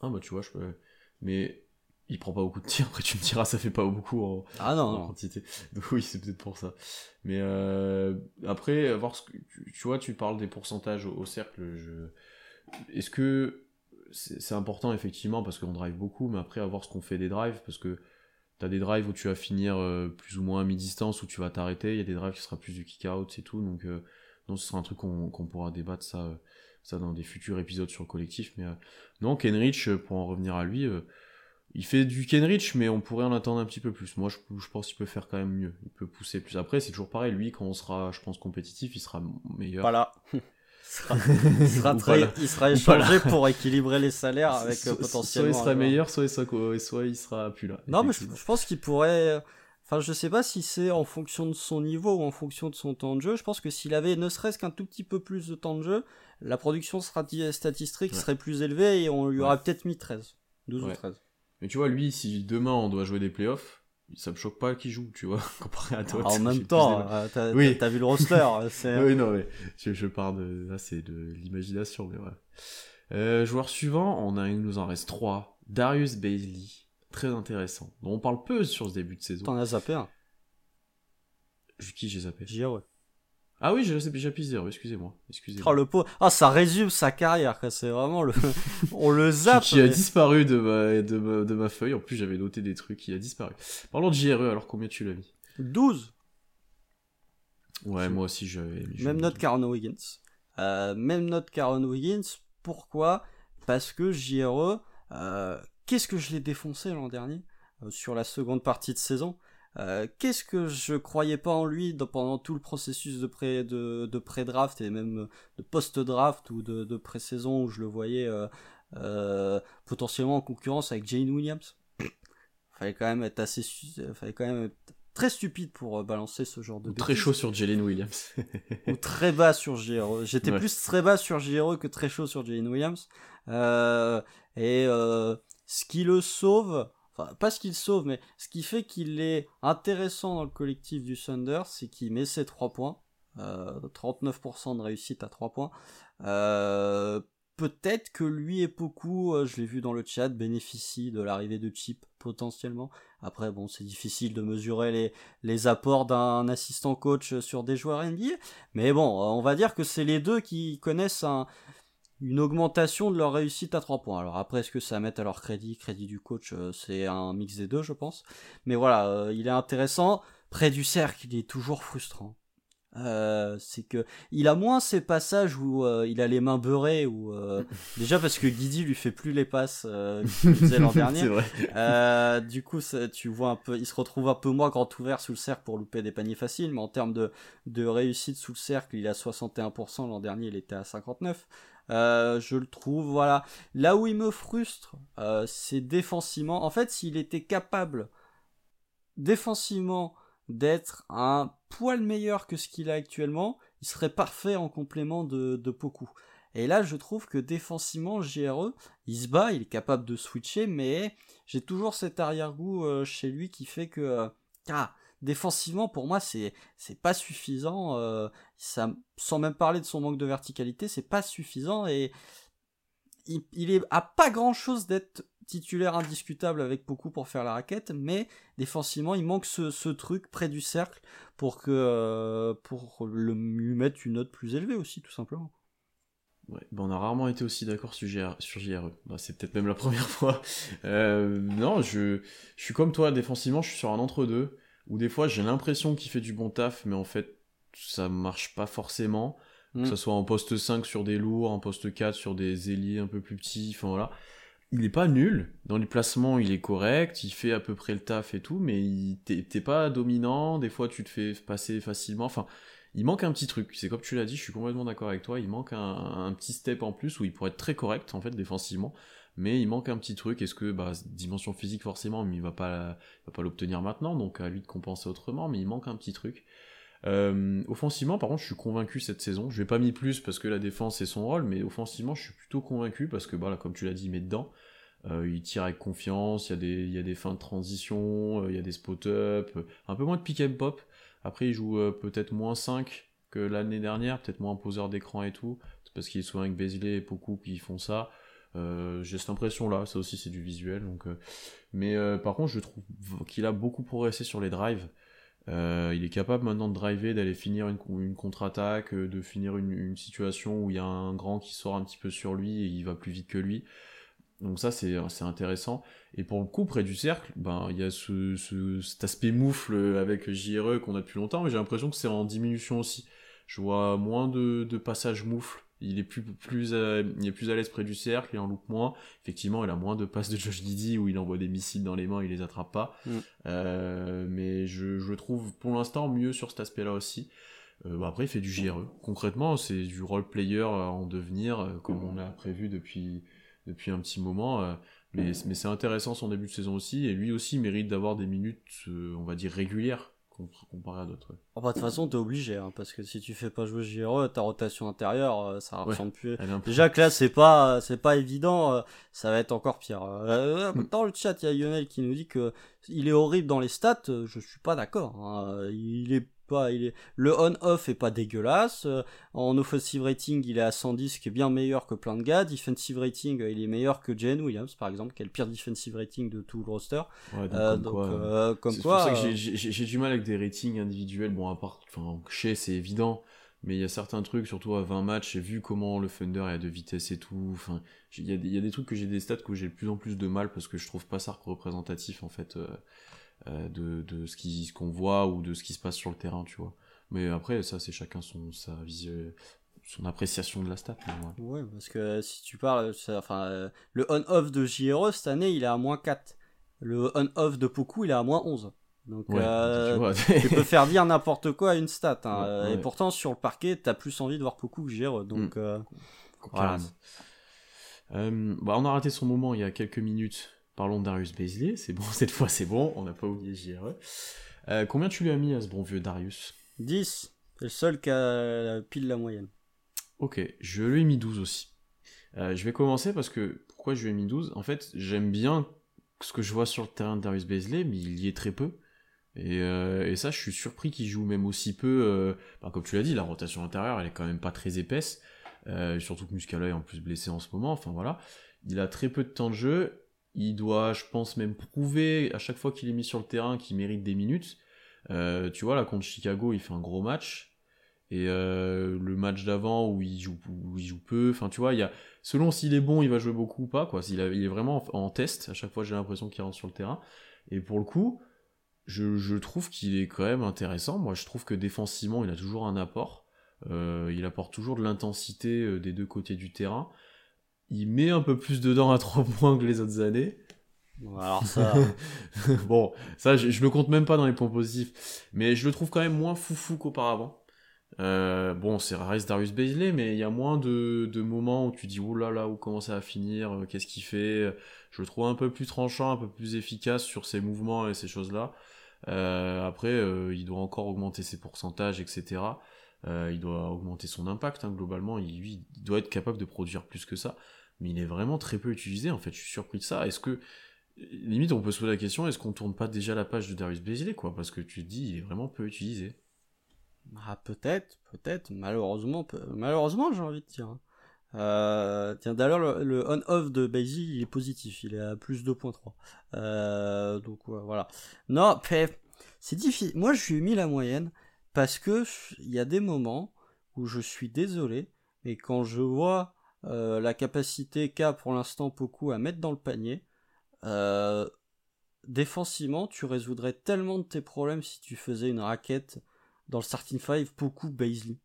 Ah bah tu vois, je peux. Mais il prend pas beaucoup de tirs. <laughs> Après, tu me diras, ça fait pas beaucoup en, ah non, en quantité. <laughs> Donc oui, c'est peut-être pour ça. Mais euh... après, voir ce que tu, vois, tu parles des pourcentages au, cercle. Je... Est-ce que c'est important effectivement parce qu'on drive beaucoup, mais après, à voir ce qu'on fait des drives parce que T'as des drives où tu vas finir plus ou moins à mi-distance, où tu vas t'arrêter. Il y a des drives qui sera plus du kick-out, c'est tout. Donc, non, ce sera un truc qu'on pourra débattre ça, ça dans des futurs épisodes sur le collectif. Mais non, Kenrich, pour en revenir à lui, il fait du Kenrich, mais on pourrait en attendre un petit peu plus. Moi, je, je pense qu'il peut faire quand même mieux. Il peut pousser plus. Après, c'est toujours pareil. Lui, quand on sera, je pense, compétitif, il sera meilleur. Voilà. <laughs> il sera, <laughs> très, il sera échangé pour équilibrer les salaires avec potentiellement. Soit il sera meilleur, soit il sera, soit il sera plus là. Non, mais je, pense qu'il pourrait. Enfin, je sais pas si c'est en fonction de son niveau ou en fonction de son temps de jeu. Je pense que s'il avait ne serait-ce qu'un tout petit peu plus de temps de jeu, la production statistique serait plus élevée et on lui aurait peut-être mis 13. 12 ou 13. Mais tu vois, lui, si demain on doit jouer des playoffs, ça me choque pas qu'il joue, tu vois, <laughs> comparé à toi. Ah, en même temps, euh, t'as oui. vu le roster. <laughs> oui, non, mais je, je pars de. Là, c'est de l'imagination, mais voilà. Euh, joueur suivant, on a, il nous en reste trois. Darius Bailey, très intéressant. Dont on parle peu sur ce début de saison. T'en as zappé un Qui j'ai zappé? Ouais. Ah oui, j'ai zéro, excusez-moi. Excusez oh, le. Ah, ça résume sa carrière, C'est vraiment le. <laughs> On le zappe. qui, a disparu de ma, de, ma, feuille. En plus, j'avais noté des trucs, il a disparu. Parlons de JRE, alors combien tu l'as mis? 12. Ouais, moi aussi, j'avais. Même note Karen Wiggins. Euh, même note Karen Wiggins. Pourquoi? Parce que JRE, euh, qu'est-ce que je l'ai défoncé l'an dernier euh, sur la seconde partie de saison? Euh, qu'est-ce que je croyais pas en lui pendant tout le processus de pré de, de pré-draft et même de post-draft ou de, de pré-saison où je le voyais euh, euh, potentiellement en concurrence avec Jane Williams? <coughs> fallait quand même être assez, fallait quand même être très stupide pour balancer ce genre de. Ou très chaud sur Jalen Williams. <laughs> ou très bas sur JRE. J'étais plus très bas sur JRE que très chaud sur Jalen Williams. et ce qui le sauve enfin pas ce qu'il sauve, mais ce qui fait qu'il est intéressant dans le collectif du Thunder, c'est qu'il met ses 3 points, euh, 39% de réussite à 3 points. Euh, peut-être que lui et beaucoup, euh, je l'ai vu dans le chat, bénéficient de l'arrivée de Chip potentiellement. Après, bon, c'est difficile de mesurer les, les apports d'un assistant coach sur des joueurs NBA, mais bon, on va dire que c'est les deux qui connaissent un, une augmentation de leur réussite à 3 points. Alors après, est-ce que ça met à leur crédit Crédit du coach, euh, c'est un mix des deux, je pense. Mais voilà, euh, il est intéressant. Près du cercle, il est toujours frustrant. Euh, c'est que il a moins ces passages où il a les mains beurrées ou <laughs> déjà parce que Guidi lui fait plus les passes <laughs> qu'il faisait l'an dernier. Vrai. du coup, tu vois un peu, il se retrouve un peu moins grand ouvert sous le cercle pour louper des paniers faciles, mais en termes de, de réussite sous le cercle, il a 61%. L'an dernier, il était à 59. Euh, je le trouve, voilà. Là où il me frustre, euh, c'est défensivement. En fait, s'il était capable défensivement d'être un poil meilleur que ce qu'il a actuellement, il serait parfait en complément de, de. Et là, je trouve que défensivement, GRE, il se bat, il est capable de switcher, mais j'ai toujours cet arrière-goût euh, chez lui qui fait que... ah, défensivement, pour moi, c'est c'est pas suffisant. Euh, sans même parler de son manque de verticalité, c'est pas suffisant et il, il est à pas grand chose d'être titulaire indiscutable avec beaucoup pour faire la raquette, mais défensivement, il manque ce, truc près du cercle pour que euh, pour le, lui mettre une note plus élevée aussi, tout simplement. Ouais, ben on a rarement été aussi d'accord sur, sur JRE. Bah, c'est peut-être même la <laughs> première fois. Euh, non, je, je suis comme toi, défensivement, je suis sur un entre-deux où des fois j'ai l'impression qu'il fait du bon taf, mais en fait ça marche pas forcément. Que ce soit en poste 5 sur des lourds, en poste 4 sur des ailiers un peu plus petits, enfin voilà. Il est pas nul, dans les placements il est correct, il fait à peu près le taf et tout, mais t'es pas dominant, des fois tu te fais passer facilement, enfin il manque un petit truc, c'est comme tu l'as dit, je suis complètement d'accord avec toi, il manque un, un, petit step en plus où il pourrait être très correct en fait défensivement, mais il manque un petit truc. Est-ce que, bah, dimension physique forcément, mais il va pas, va pas l'obtenir maintenant, donc à lui de compenser autrement, mais il manque un petit truc. Euh, offensivement, par contre, je suis convaincu cette saison. Je vais pas mis plus parce que la défense c'est son rôle, mais offensivement, je suis plutôt convaincu parce que, bah, comme tu l'as dit, il met dedans. Euh, il tire avec confiance, il y a des, il fins de transition, euh, il y a des spot-up, un peu moins de pick and pop. Après, il joue peut-être moins 5 que l'année dernière, peut-être moins poseur d'écran et tout. Parce qu'il est souvent avec Bézilé et beaucoup qui font ça. Euh, j'ai cette impression là, ça aussi c'est du visuel. Donc, euh, mais euh, par contre, je trouve qu'il a beaucoup progressé sur les drives. il est capable maintenant de driver, d'aller finir une, contre-attaque, de finir une, situation où il y a un grand qui sort un petit peu sur lui et il va plus vite que lui. Donc ça, c'est intéressant. Et pour le coup, près du cercle, ben il y a ce, cet aspect moufle avec JRE qu'on a depuis longtemps, mais j'ai l'impression que c'est en diminution aussi. Je vois moins de, de passages moufle. Il est plus, plus, euh, il est plus à l'aise près du cercle, il en loupe moins. Effectivement, il a moins de passes de Josh Giddy où il envoie des missiles dans les mains, il les attrape pas. Mm. Euh, mais je, je trouve pour l'instant mieux sur cet aspect-là aussi. Euh, bah après, il fait du JRE. Concrètement, c'est du role player en devenir, comme on l'a prévu depuis, depuis un petit moment. mais, mais c'est intéressant son début de saison aussi, et lui aussi mérite d'avoir des minutes, on va dire, régulières comparé à d'autres. Oh, bah, de toute façon, t'es obligé, hein, parce que si tu fais pas jouer JRE, ta rotation intérieure, euh, ça ressemble plus. Déjà que là, c'est pas, c'est pas évident, euh, ça va être encore pire. Euh, mm. dans le chat, il y a Lionel qui nous dit que il est horrible dans les stats. Je suis pas d'accord. Hein. Il est pas, il est, le on-off est pas dégueulasse. Euh, en offensive rating, il est à 110, ce qui est bien meilleur que plein de gars. Defensive rating, euh, il est meilleur que Jane Williams, par exemple, qui est le pire defensive rating de tout le roster. Ouais, donc, euh, comme quoi. c'est pour ça que j'ai du mal avec des ratings individuels. Bon, à part, enfin, chez, c'est évident. Mais il y a certains trucs, surtout à 20 matchs, j'ai vu comment le Thunder a de vitesse et tout. Enfin, il y, y, a des trucs que j'ai des stats que j'ai de plus en plus de mal parce que je trouve pas ça représentatif en fait. Euh, de, de ce qui qu'on voit ou de ce qui se passe sur le terrain, tu vois. Mais après, ça, c'est chacun son, sa son appréciation de la stat. Ouais. parce que si tu parles, enfin, euh, le on-off de JRE cette année, il est à moins 4. Le on-off de Poku, il est à moins 11. Donc, euh, <laughs> tu, peux faire dire n'importe quoi à une stat. Hein. Et pourtant, sur le parquet, t'as plus envie de voir Poku que JRE. Donc, mm. voilà. bah, on a raté son moment il y a quelques minutes Parlons de Darius Baisley, c'est bon, <laughs> cette fois c'est bon, on n'a pas oublié JRE. Euh, combien tu lui as mis à ce bon vieux Darius? 10, c'est le seul qui a pile la moyenne. Ok, je lui ai mis 12 aussi. Euh, je vais commencer parce que, pourquoi je lui ai mis 12 En fait, j'aime bien ce que je vois sur le terrain de Darius Baisley, mais il y est très peu. Et, euh, et ça, je suis surpris qu'il joue même aussi peu. Bah, comme tu l'as dit, la rotation intérieure, elle est quand même pas très épaisse. surtout que Muscala est en plus blessé en ce moment. Enfin voilà. Il a très peu de temps de jeu il doit, je pense, même prouver à chaque fois qu'il est mis sur le terrain qu'il mérite des minutes. Euh, tu vois, là, contre Chicago, il fait un gros match. Et euh, le match d'avant où il joue, peu, enfin tu vois, selon s'il est bon, il va jouer beaucoup ou pas, quoi. Il est vraiment en, test, à chaque fois j'ai l'impression qu'il rentre sur le terrain. Et pour le coup, je, je trouve qu'il est quand même intéressant. Moi, je trouve que défensivement, il a toujours un apport. Euh, il apporte toujours de l'intensité des deux côtés du terrain il met un peu plus dedans à 3 <laughs> points que les autres années. alors ça. <laughs> bon, ça, je, le compte même pas dans les points positifs. Mais je le trouve quand même moins foufou qu'auparavant. Euh, bon, c'est reste Darius Baisley, mais il y a moins de, de, moments où tu dis oh là là, où comment ça va finir, euh, qu'est-ce qu'il fait. Je le trouve un peu plus tranchant, un peu plus efficace sur ses mouvements et ces choses-là. Euh, après, euh, il doit encore augmenter ses pourcentages, etc. Euh, il doit augmenter son impact, hein, globalement, il, doit être capable de produire plus que ça, mais il est vraiment très peu utilisé, en fait, je suis surpris de ça. Est-ce que, limite, on peut se poser la question, est-ce qu'on tourne pas déjà la page de Darius Bézilé, quoi, parce que tu te dis, il est vraiment peu utilisé. Ah, peut-être, peut-être, malheureusement, malheureusement, j'ai envie de dire. Hein. Euh, tiens, d'ailleurs, le, on-off de Basie, il est positif, il est à plus 2.3. Euh, donc, voilà. Non, c'est difficile. Moi, je lui mis la moyenne. Parce que il y a des moments où je suis désolé, mais quand je vois euh, la capacité qu'a pour l'instant Poku à mettre dans le panier, euh, défensivement, tu résoudrais tellement de tes problèmes si tu faisais une raquette dans le starting five Poku Baisley.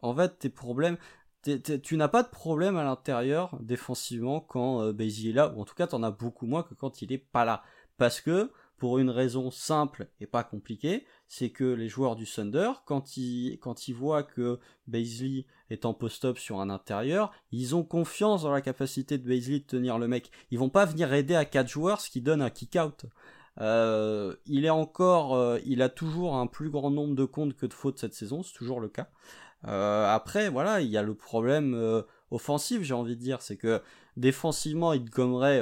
En fait, tes problèmes, tu n'as pas de problème à l'intérieur défensivement quand euh, est là, ou en tout cas, tu en as beaucoup moins que quand il est pas là. Parce que pour une raison simple et pas compliquée, c'est que les joueurs du Thunder, quand ils, voient que Baisley est en post-up sur un intérieur, ils ont confiance dans la capacité de Baisley de tenir le mec. Ils vont pas venir aider à quatre joueurs, ce qui donne un kick-out. Euh, il est encore, euh, il a toujours un plus grand nombre de comptes que de fautes cette saison, c'est toujours le cas. Euh, après, voilà, il y a le problème offensif, j'ai envie de dire, c'est que défensivement, il gommerait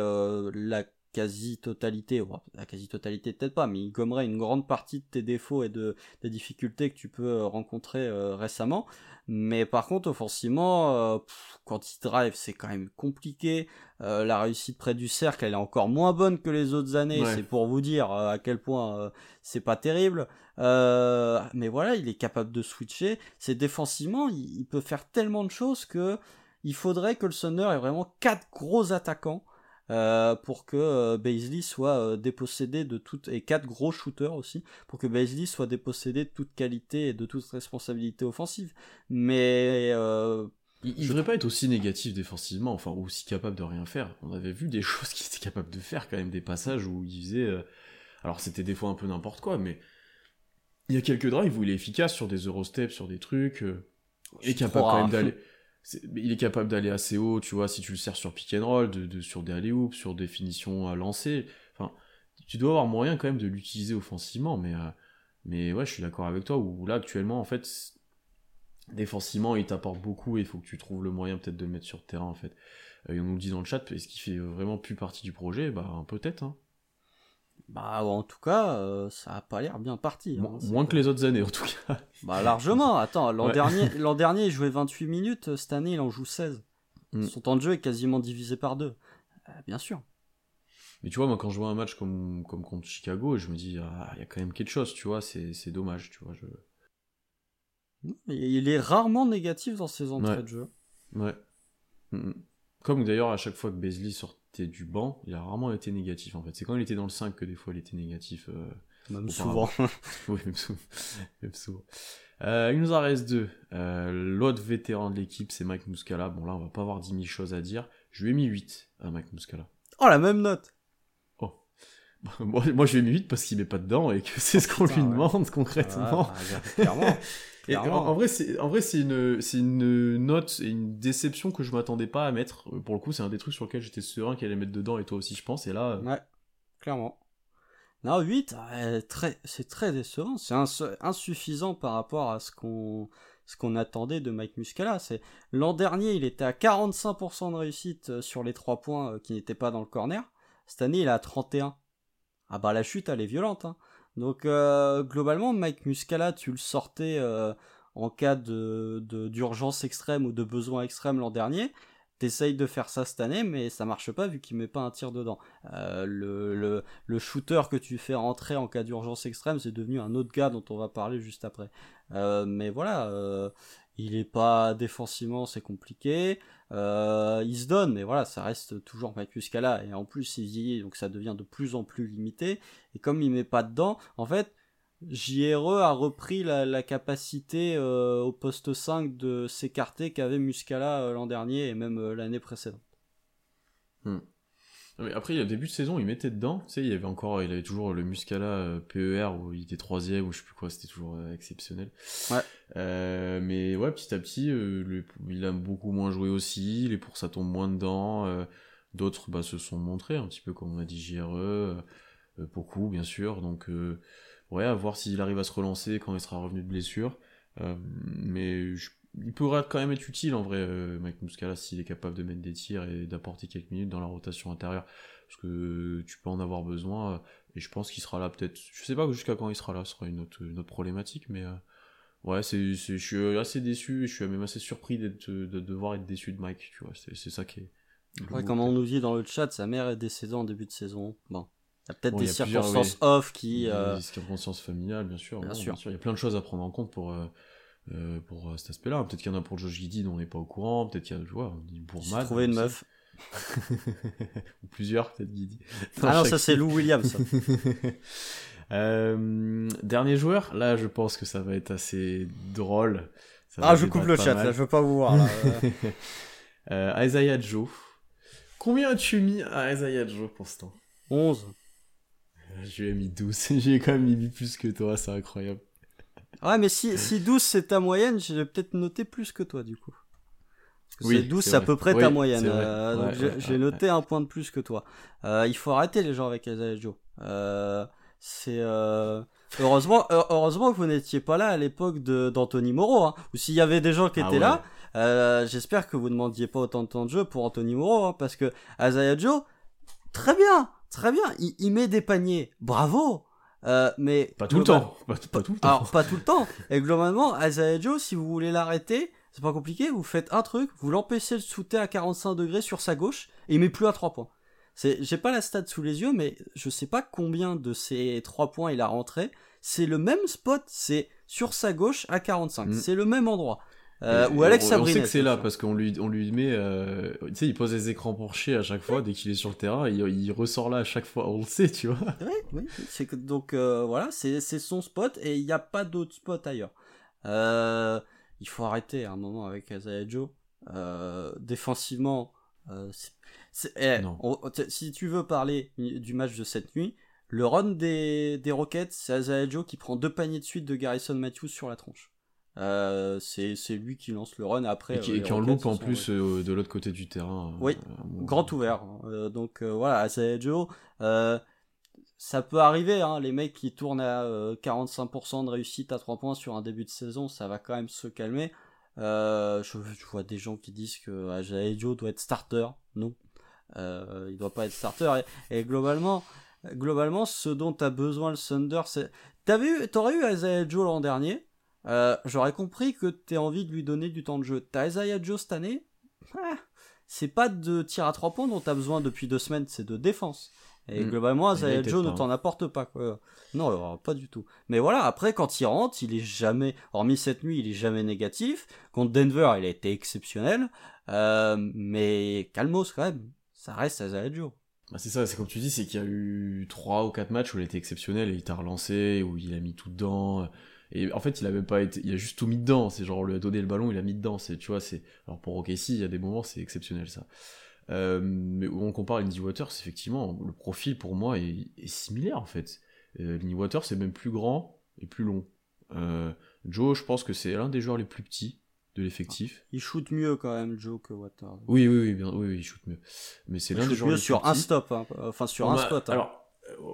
la quasi-totalité, la quasi-totalité peut-être pas, mais il gommerait une grande partie de tes défauts et de, des difficultés que tu peux euh, rencontrer euh, récemment. Mais par contre, offensivement, euh, quand il drive, c'est quand même compliqué. la réussite près du cercle, elle est encore moins bonne que les autres années. C'est pour vous dire à quel point c'est pas terrible. mais voilà, il est capable de switcher. C'est défensivement, il, il, peut faire tellement de choses que il faudrait que le Thunder ait vraiment quatre gros attaquants euh, pour que euh, soit euh, dépossédé de toute et quatre gros shooters aussi pour que Baisley soit dépossédé de toute qualité et de toute responsabilité offensive. Mais euh, il, ne devrait pas être aussi négatif défensivement, enfin aussi capable de rien faire. On avait vu des <laughs> choses qu'il était capable de faire quand même, des passages où il faisait. alors c'était des fois un peu n'importe quoi, mais il y a quelques drives où il est efficace sur des Eurosteps, sur des trucs. il est capable quand même d'aller <laughs> il est capable d'aller assez haut, tu vois, si tu le sers sur pick and roll, de, sur des alley sur des finitions à lancer. Enfin, tu dois avoir moyen quand même de l'utiliser offensivement, mais, euh, mais ouais, je suis d'accord avec toi, où là, actuellement, en fait, défensivement, il t'apporte beaucoup et il faut que tu trouves le moyen peut-être de le mettre sur le terrain, en fait. Euh, et on nous le dit dans le chat, est-ce qu'il fait vraiment plus partie du projet? Bah, peut-être, hein. Bah, en tout cas, euh, ça a pas l'air bien parti. Hein, moins que les autres années, en tout cas. <laughs> Bah, largement. Attends, l'an dernier, <laughs> l'an dernier, il jouait 28 minutes. Cette année, il en joue 16. Mm. Son temps de jeu est quasiment divisé par deux. Euh, bien sûr. Mais tu vois, moi, quand je vois un match comme, comme contre Chicago, je me dis, ah, il y a quand même quelque chose, tu vois, c'est, dommage, tu vois. Je... Il est rarement négatif dans ses entrées de jeu. Ouais. Mm, mm. Comme d'ailleurs, à chaque fois que Beasley sort du banc, il a rarement été négatif en fait. C'est quand il était dans le 5 que des fois il était négatif. Euh, même souvent. <laughs> oui, <laughs> même, souvent. Euh, il nous en reste deux. Euh, l'autre vétéran de l'équipe, c'est Mike Muscala. Bon, là, on va pas avoir 10 000 choses à dire. Je lui ai mis 8 à Mike Muscala. Oh, la même note Oh. <laughs> moi, moi, je lui ai mis 8 parce qu'il met pas dedans et que c'est ce qu'on lui demande concrètement. clairement. En, vrai, c'est en vrai c'est une c'est une note et une déception que je m'attendais pas à mettre. Pour le coup, c'est un des trucs sur lesquels j'étais serein qu'elle allait mettre dedans et toi aussi, je pense. Et là, euh, ouais, clairement. Non, 8, très, c'est très décevant. C'est insuffisant par rapport à ce qu'on ce qu'on attendait de Mike Muscala. C'est l'an dernier, il était à 45% de réussite euh, sur les 3 points euh, qui n'étaient pas dans le corner. Cette année, il est à 31. Ah bah la chute, elle est violente. Hein. Donc euh, globalement, Mike Muscala, tu le sortais euh, en cas de d'urgence extrême ou de besoin extrême l'an dernier. T'essayes de faire ça cette année, mais ça marche pas vu qu'il met pas un tir dedans. Euh, le, le, le, shooter que tu fais rentrer en cas d'urgence extrême, c'est devenu un autre gars dont on va parler juste après. mais voilà, il est pas défensivement, c'est compliqué. Euh, il se donne, mais voilà, ça reste toujours Mike Scala. Et en plus, il vieillit, donc ça devient de plus en plus limité. Et comme il met pas dedans, en fait, JRE a repris la, capacité euh, au poste 5 de s'écarter qu'avait Muscala euh, l'an dernier et même l'année précédente. Hmm après, il y a début de saison, il mettait dedans. Tu sais, il y avait encore, il avait toujours le Muscala euh, PER où il était troisième ou je sais plus quoi, c'était toujours euh, exceptionnel. Ouais. Euh, mais ouais, petit à petit, il a beaucoup moins joué aussi. Les pour ça tombe moins dedans. D'autres, bah, se sont montrés un petit peu comme on a dit JRE, beaucoup bien sûr. Donc ouais, à voir s'il arrive à se relancer quand il sera revenu de blessure. mais je il pourrait quand même être utile en vrai, euh, Mike Muscala, s'il est capable de mettre des tirs et d'apporter quelques minutes dans la rotation intérieure, parce que tu peux en avoir besoin, euh, et je pense qu'il sera là peut-être, je sais pas jusqu'à quand il sera là, ce sera une autre, problématique, mais euh, ouais, c'est, je suis assez déçu, et je suis même assez surpris d'être, de devoir être déçu de Mike, tu vois, c'est, ça qui est... Ouais, comme on nous dit dans le chat, sa mère est décédée en début de saison, bon. Il y a peut-être des circonstances off qui. Des circonstances familiales, bien sûr. Bien, sûr. bien, sûr. Il y a plein de choses à prendre en compte pour, euh, pour euh, cet aspect-là. Peut-être qu'il y en a pour Josh Giddy dont on n'est pas au courant, peut-être qu'il y a, vois, pour Matt. trouvé une meuf. <laughs> Ou plusieurs, peut-être Giddy. Ah non, ça c'est Lou Williams. <laughs> euh, dernier joueur, là je pense que ça va être assez drôle. ah, je coupe le chat, là, je veux pas vous voir. Là. <laughs> euh, Isaiah Joe. Combien as-tu mis à Isaiah Joe pour ce temps? 11. Je lui ai mis 12. J'ai quand même mis plus que toi, c'est incroyable. Ouais, mais si, si 12 c'est ta moyenne, j'ai peut-être noté plus que toi du coup. oui, 12 c'est à peu près ta moyenne. Euh, j'ai noté un point de plus que toi. Euh, il faut arrêter les gens avec Isaiah Joe. Euh, c'est heureusement heureusement que vous n'étiez pas là à l'époque d'Anthony Moreau. Hein. Ou s'il y avait des gens qui ah étaient là, j'espère que vous ne demandiez pas autant de temps de jeu pour Anthony Moreau, hein, parce que Isaiah Joe, très bien, très bien, il, il met des paniers, bravo. Euh, mais pas tout le temps. Pas, tout le temps. Alors, pas tout le temps. Et globalement, Isaiah Joe, si vous voulez l'arrêter, c'est pas compliqué. Vous faites un truc, vous l'empêchez de shooter à 45 degrés sur sa gauche, et il met plus à 3 points. C'est, j'ai pas la stat sous les yeux, mais je sais pas combien de ces 3 points il a rentré. C'est le même spot, c'est sur sa gauche à 45. Mm. C'est le même endroit. Euh, ou Alex On sait que c'est là parce qu'on lui, on lui met. Euh, tu sais, il pose les écrans pour chier à chaque fois dès qu'il est sur le terrain. Il, il, ressort là à chaque fois. On le sait, tu vois. Oui, oui. C'est que, donc euh, voilà, c'est son spot et il n'y a pas d'autre spot ailleurs. il faut arrêter à un moment avec Isaiah Joe. défensivement, eh, si tu veux parler du match de cette nuit, le run des, des Rockets, c'est Isaiah Joe qui prend deux paniers de suite de Garrison Matthews sur la tronche. Euh, c'est lui qui lance le run après. Et qui, euh, en loupe en plus euh, de l'autre côté du terrain. Oui, grand ouvert. donc voilà, c'est Joe. ça peut arriver, hein, les mecs qui tournent à 45% de réussite à 3 points sur un début de saison, ça va quand même se calmer. Je, vois des gens qui disent que Ajae Joe doit être starter. Non, il doit pas être starter. Et, globalement, globalement, ce dont tu as besoin le Thunder, c'est. T'aurais eu Joe l'an dernier, euh, j'aurais compris que t'aies envie de lui donner du temps de jeu. T'as Isaiah Joe cette année? Ah, C'est pas de tir à trois points dont t'as besoin depuis deux semaines, c'est de défense. Et hmm. globalement, Isaiah Joe ne t'en apporte pas. Quoi. Non, euh, pas du tout. Mais voilà, après, quand il rentre, il est jamais, hormis cette nuit, il est jamais négatif. Contre Denver, il a été exceptionnel. Euh, mais calmos quand même, ça reste Isaiah Joe. Bah c'est ça, c'est comme tu dis, c'est qu'il y a eu trois ou quatre matchs où il était exceptionnel et il t'a relancé, où il a mis tout dedans. Et en fait, il a même pas été, il a juste tout mis dedans. C'est genre, lui a donné le ballon, il a mis dedans. C'est, tu vois, c'est, alors pour OKC, il y a des moments, c'est exceptionnel, ça. Euh, mais où on compare Lindy Waters, effectivement, le profil pour moi est, similaire, en fait. Euh, Lindy Waters, c'est même plus grand et plus long. Euh, Joe, je pense que c'est l'un des joueurs les plus petits de l'effectif. Il shoot mieux quand même Joe que Waters. Oui, oui, oui, bien, oui, oui il shoot mieux. Mais c'est l'un des joueurs mieux sur un stop, hein. enfin sur un spot. Hein. Alors,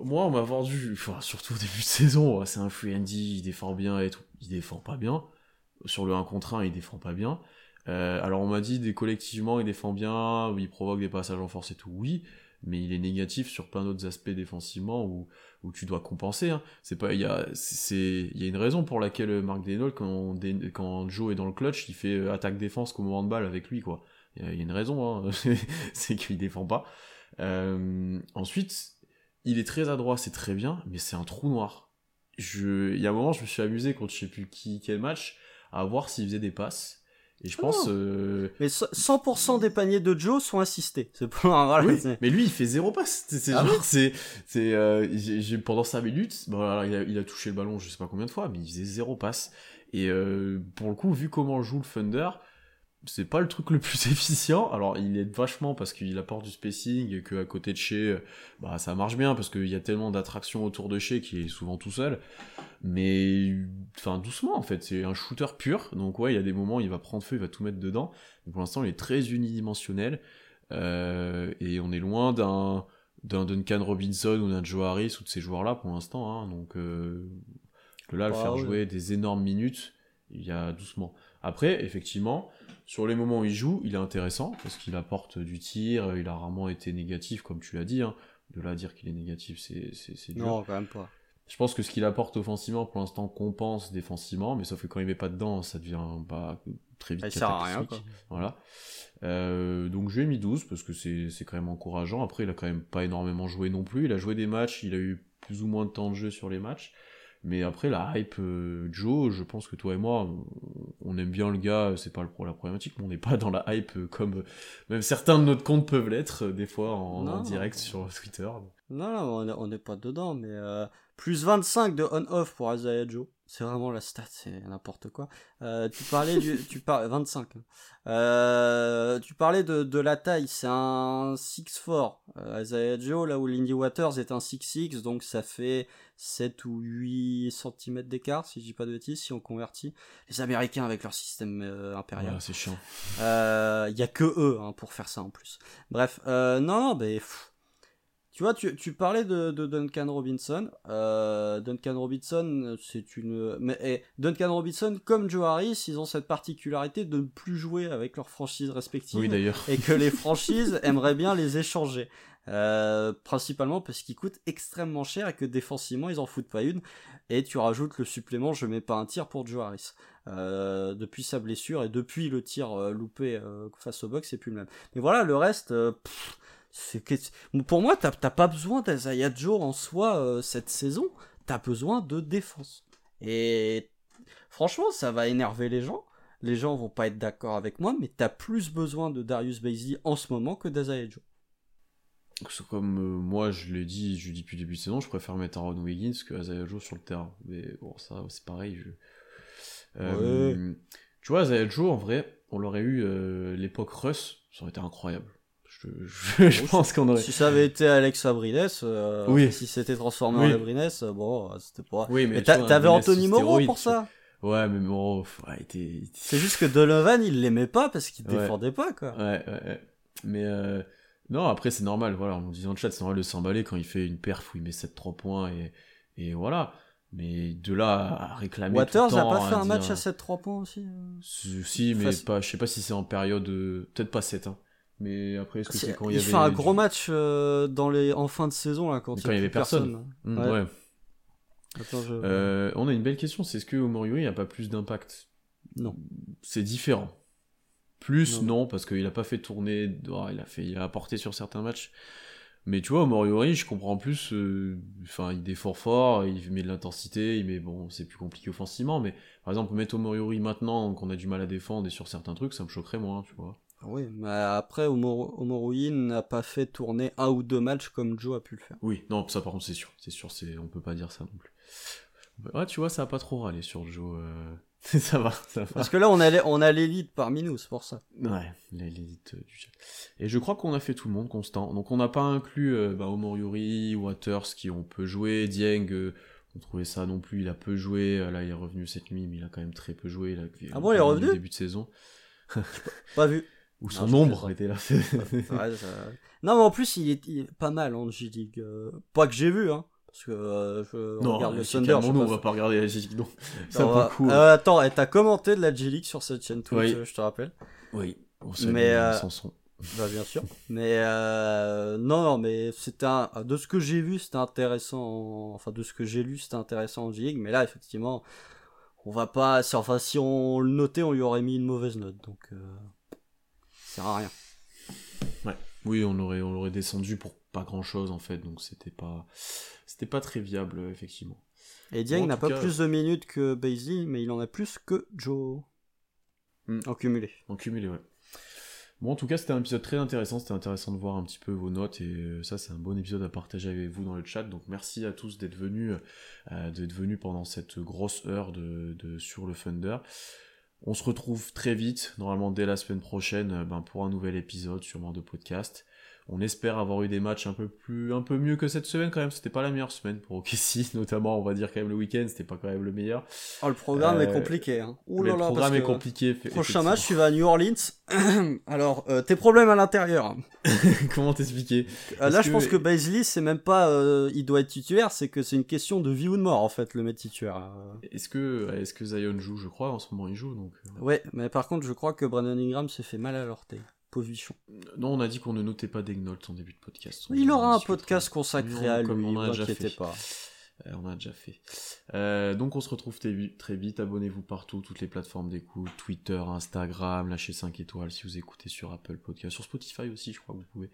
moi, on m'a vendu, surtout au début de saison, c'est un free Andy, il défend bien et tout. Il défend pas bien. Sur le 1 contre 1, il défend pas bien. Euh, alors on m'a dit collectivement il défend bien, il provoque des passages en force et tout, oui, mais il est négatif sur plein d'autres aspects défensivement où, où tu dois compenser. Hein. C'est pas, il y a, c'est, il y a une raison pour laquelle Marc Denol quand, quand Joe est dans le clutch, il fait euh, attaque défense comme moment de balle avec lui quoi. Il y a, une raison, hein. <laughs> c'est qu'il défend pas. Euh, ensuite, il est très adroit, c'est très bien, mais c'est un trou noir. Je... Il y a un moment, je me suis amusé contre je sais plus qui, quel match, à voir s'il faisait des passes. Et je pense. Oh. Euh, mais 100% des paniers de Joe sont assistés. C'est mais lui, il fait zéro passe. C'est ah c'est, c'est, euh, pendant 5 minutes, il, a, il, a, touché le ballon, je sais pas combien de fois, mais il faisait zéro passe. Et euh, pour le coup, vu comment joue le Thunder, c'est pas le truc le plus <laughs> efficient. Alors, il est vachement parce qu'il apporte du spacing et qu'à côté de chez, bah, ça marche bien parce qu'il y a tellement d'attractions autour de chez qui est souvent tout seul. Mais, enfin, doucement, en fait. C'est un shooter pur. Donc, ouais, il y a des moments, il va prendre feu, il va tout mettre dedans. Mais pour l'instant, il est très unidimensionnel. Euh, et on est loin d'un, d'un Duncan Robinson ou d'un Joe Harris ou de ces joueurs-là pour l'instant. Hein. Donc, euh, là, le faire jouer des énormes minutes, il y a doucement. Après, effectivement, sur les moments où il joue, il est intéressant parce qu'il apporte du tir, il a rarement été négatif, comme tu l'as dit. Hein. De là à dire qu'il est négatif, c'est dur. Non, quand même pas. Je pense que ce qu'il apporte offensivement, pour l'instant, compense défensivement, mais sauf que quand il met pas dedans, ça devient pas très vite. Ça sert à rien, quoi. Voilà. Euh, donc je lui ai mis 12 parce que c'est quand même encourageant. Après, il a quand même pas énormément joué non plus. Il a joué des matchs, il a eu plus ou moins de temps de jeu sur les matchs. Mais après, la hype euh, Joe, je pense que toi et moi, on aime bien le gars, c'est pas le, la problématique, mais on n'est pas dans la hype euh, comme euh, même certains de notre comptes peuvent l'être, des fois en, direct sur Twitter. Non, on n'est pas dedans, mais plus 25 de on-off pour Isaiah Joe. C'est vraiment la stat, c'est n'importe quoi. Euh, tu parlais du, tu par, <laughs> 25. Hein. Euh, tu parlais de, de la taille, c'est un 6'4. Euh, Isaiah Joe, là où Lindy Waters est un 6'6, donc ça fait 7 ou 8 cm d'écart, si je dis pas de bêtises, si on convertit. Les Américains avec leur système euh, impérial. c'est chiant. Il y a que eux hein, pour faire ça en plus. Bref, non, non, mais... Tu vois, tu, tu parlais de, de, Duncan Robinson. Euh, Duncan Robinson, c'est une. Mais eh, Duncan Robinson, comme Joe Harris, ils ont cette particularité de ne plus jouer avec leurs franchises respectives. Oui, d'ailleurs. Et que les franchises <laughs> aimeraient bien les échanger. Euh, principalement parce qu'ils coûtent extrêmement cher et que défensivement ils en foutent pas une. Et tu rajoutes le supplément, je mets pas un tir pour Joe Harris. Euh, depuis sa blessure et depuis le tir loupé face au box, c'est plus le même. Mais voilà, le reste. Pff, pour moi, t'as pas besoin d'Azaya Joe en soi euh, cette saison. T'as besoin de défense. Et franchement, ça va énerver les gens. les gens vont pas être d'accord avec moi, mais t'as plus besoin de Darius Bailey en ce moment que d'Azaya Joe. Comme euh, moi, je l'ai dit, je dis depuis le début de saison, je préfère mettre Aaron Wiggins que Azaya Joe sur le terrain. Mais bon, ça, c'est pareil. Euh, tu vois, Azaya Joe, en vrai, on l'aurait eu l'époque Russ, ça aurait été incroyable. Je, <laughs> pense qu'on aurait. Si ça avait été Alex Abrines, oui. si c'était transformé en Abrines, bon, c'était pas. Oui, mais, t'avais Anthony Moreau pour ça. Ouais, mais Moreau, ouais, était... C'est juste que Donovan, il l'aimait pas parce qu'il défendait pas, quoi. Ouais, ouais, ouais. Mais non, après, c'est normal, voilà, en disant le chat, c'est normal de s'emballer quand il fait une perf où il met 7-3 points et, et voilà. Mais de là à réclamer. Waters tout le temps, a pas fait un match à 7-3 points aussi euh Si, mais pas, je sais pas si c'est en période. Peut-être pas 7, hein. Mais après, est-ce que c'est quand il y avait. Il fait un gros match euh, dans les... en fin de saison, là, quand, il y, avait personne. Mmh, ouais. Attends, je... euh, on a une belle question c'est est-ce que Omoriori a pas plus d'impact? Non. C'est différent. Plus, non, parce qu'il a pas fait tourner. Oh, il, a fait... il a apporté sur certains matchs. Mais tu vois, Moriori, je comprends plus. Euh, enfin, il défend fort, il met de l'intensité, il met bon, c'est plus compliqué offensivement. Mais par exemple, mettre Moriori maintenant qu'on a du mal à défendre et sur certains trucs, ça me choquerait moins, tu vois. Oui, mais après, Omorui n'a pas fait tourner un ou deux matchs comme Joe a pu le faire. Oui, non, ça par contre, c'est sûr. C'est sûr, c'est... on peut pas dire ça non plus. Ouais, tu vois, ça a pas trop râlé sur Joe. Euh... <laughs> ça va, ça va. Parce que là, on a, on a l'élite parmi nous, c'est pour ça. Ouais, l'élite du chat. Et je crois qu'on a fait tout le monde constant. Donc on n'a pas inclus euh, bah, Omoriuri, Waters qui ont peu joué, Dieng, euh, on trouvait ça non plus, il a peu joué. Euh, là, il est revenu cette nuit, mais il a quand même très peu joué. Ah bon, il est revenu Début de saison. pas vu. Ou son nombre était là. Non, mais en plus, il est, pas mal en G-League. pas que j'ai vu, hein. Parce que euh, je non, regarde le Thunder. Je on va pas regarder la G-League, non. Ça va... Coup, euh, attends, t'as commenté de la G-League sur cette chaîne Twitch, je te rappelle. Oui, mais euh... Bah, bien sûr. mais euh... non, non, mais c'était un... de ce que j'ai vu, c'était intéressant. Enfin, de ce que j'ai lu, c'était intéressant en G-League. Mais là, effectivement, on va pas. Enfin, si on le notait, on lui aurait mis une mauvaise note. Donc, euh... ça sert à rien. Ouais. Oui, on aurait, on l'aurait descendu pour pas grand chose en fait, donc c'était pas, c'était pas très viable effectivement. Et Dieng n'a pas plus de minutes que Basie, mais il en a plus que Joe. Hmm. En cumulé. En cumulé, ouais. Bon, en tout cas, c'était un épisode très intéressant. C'était intéressant de voir un petit peu vos notes et euh, ça, c'est un bon épisode à partager avec vous dans le chat. Donc, merci à tous d'être venus, euh, d'être venus pendant cette grosse heure de, de, sur le Thunder. On se retrouve très vite, normalement dès la semaine prochaine, euh, ben, pour un nouvel épisode, sûrement de podcast. On espère avoir eu des matchs un peu plus, un peu mieux que cette semaine quand même. C'était pas la meilleure semaine pour OKC, <laughs> notamment on va dire quand même le week-end, c'était pas quand même le meilleur. Oh, le programme est euh, compliqué. Hein. le programme est compliqué. Prochain match, tu vas à New Orleans. <clears throat> Alors, euh, tes problèmes à l'intérieur. <laughs> Comment t'expliquer? Euh, Là, je pense que Baisley, c'est même pas, il doit être titulaire, c'est que c'est une question de vie ou de mort en fait, le mettre titulaire. Est-ce que, est-ce que Zion joue? Je crois en ce moment il joue donc. Ouais, mais par contre, je crois que Brandon Ingram s'est fait mal à l'orteil. Non, on a dit qu'on ne notait pas Degnault en début de podcast. Il aura un podcast consacré à lui, on a déjà fait. pas. Euh, on a déjà fait. Euh, donc on se retrouve très vite. Abonnez-vous partout, toutes les plateformes d'écoute, Twitter, Instagram, lâchez 5 étoiles si vous écoutez sur Apple Podcast, sur Spotify aussi, je crois que vous pouvez.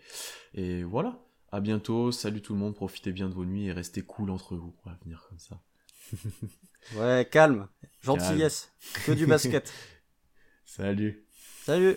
Et voilà. À bientôt. Salut tout le monde. Profitez bien de vos nuits et restez cool entre vous. On va venir comme ça. <laughs> ouais, calme. Gentillesse. Que du basket. <laughs> Salut. Salut.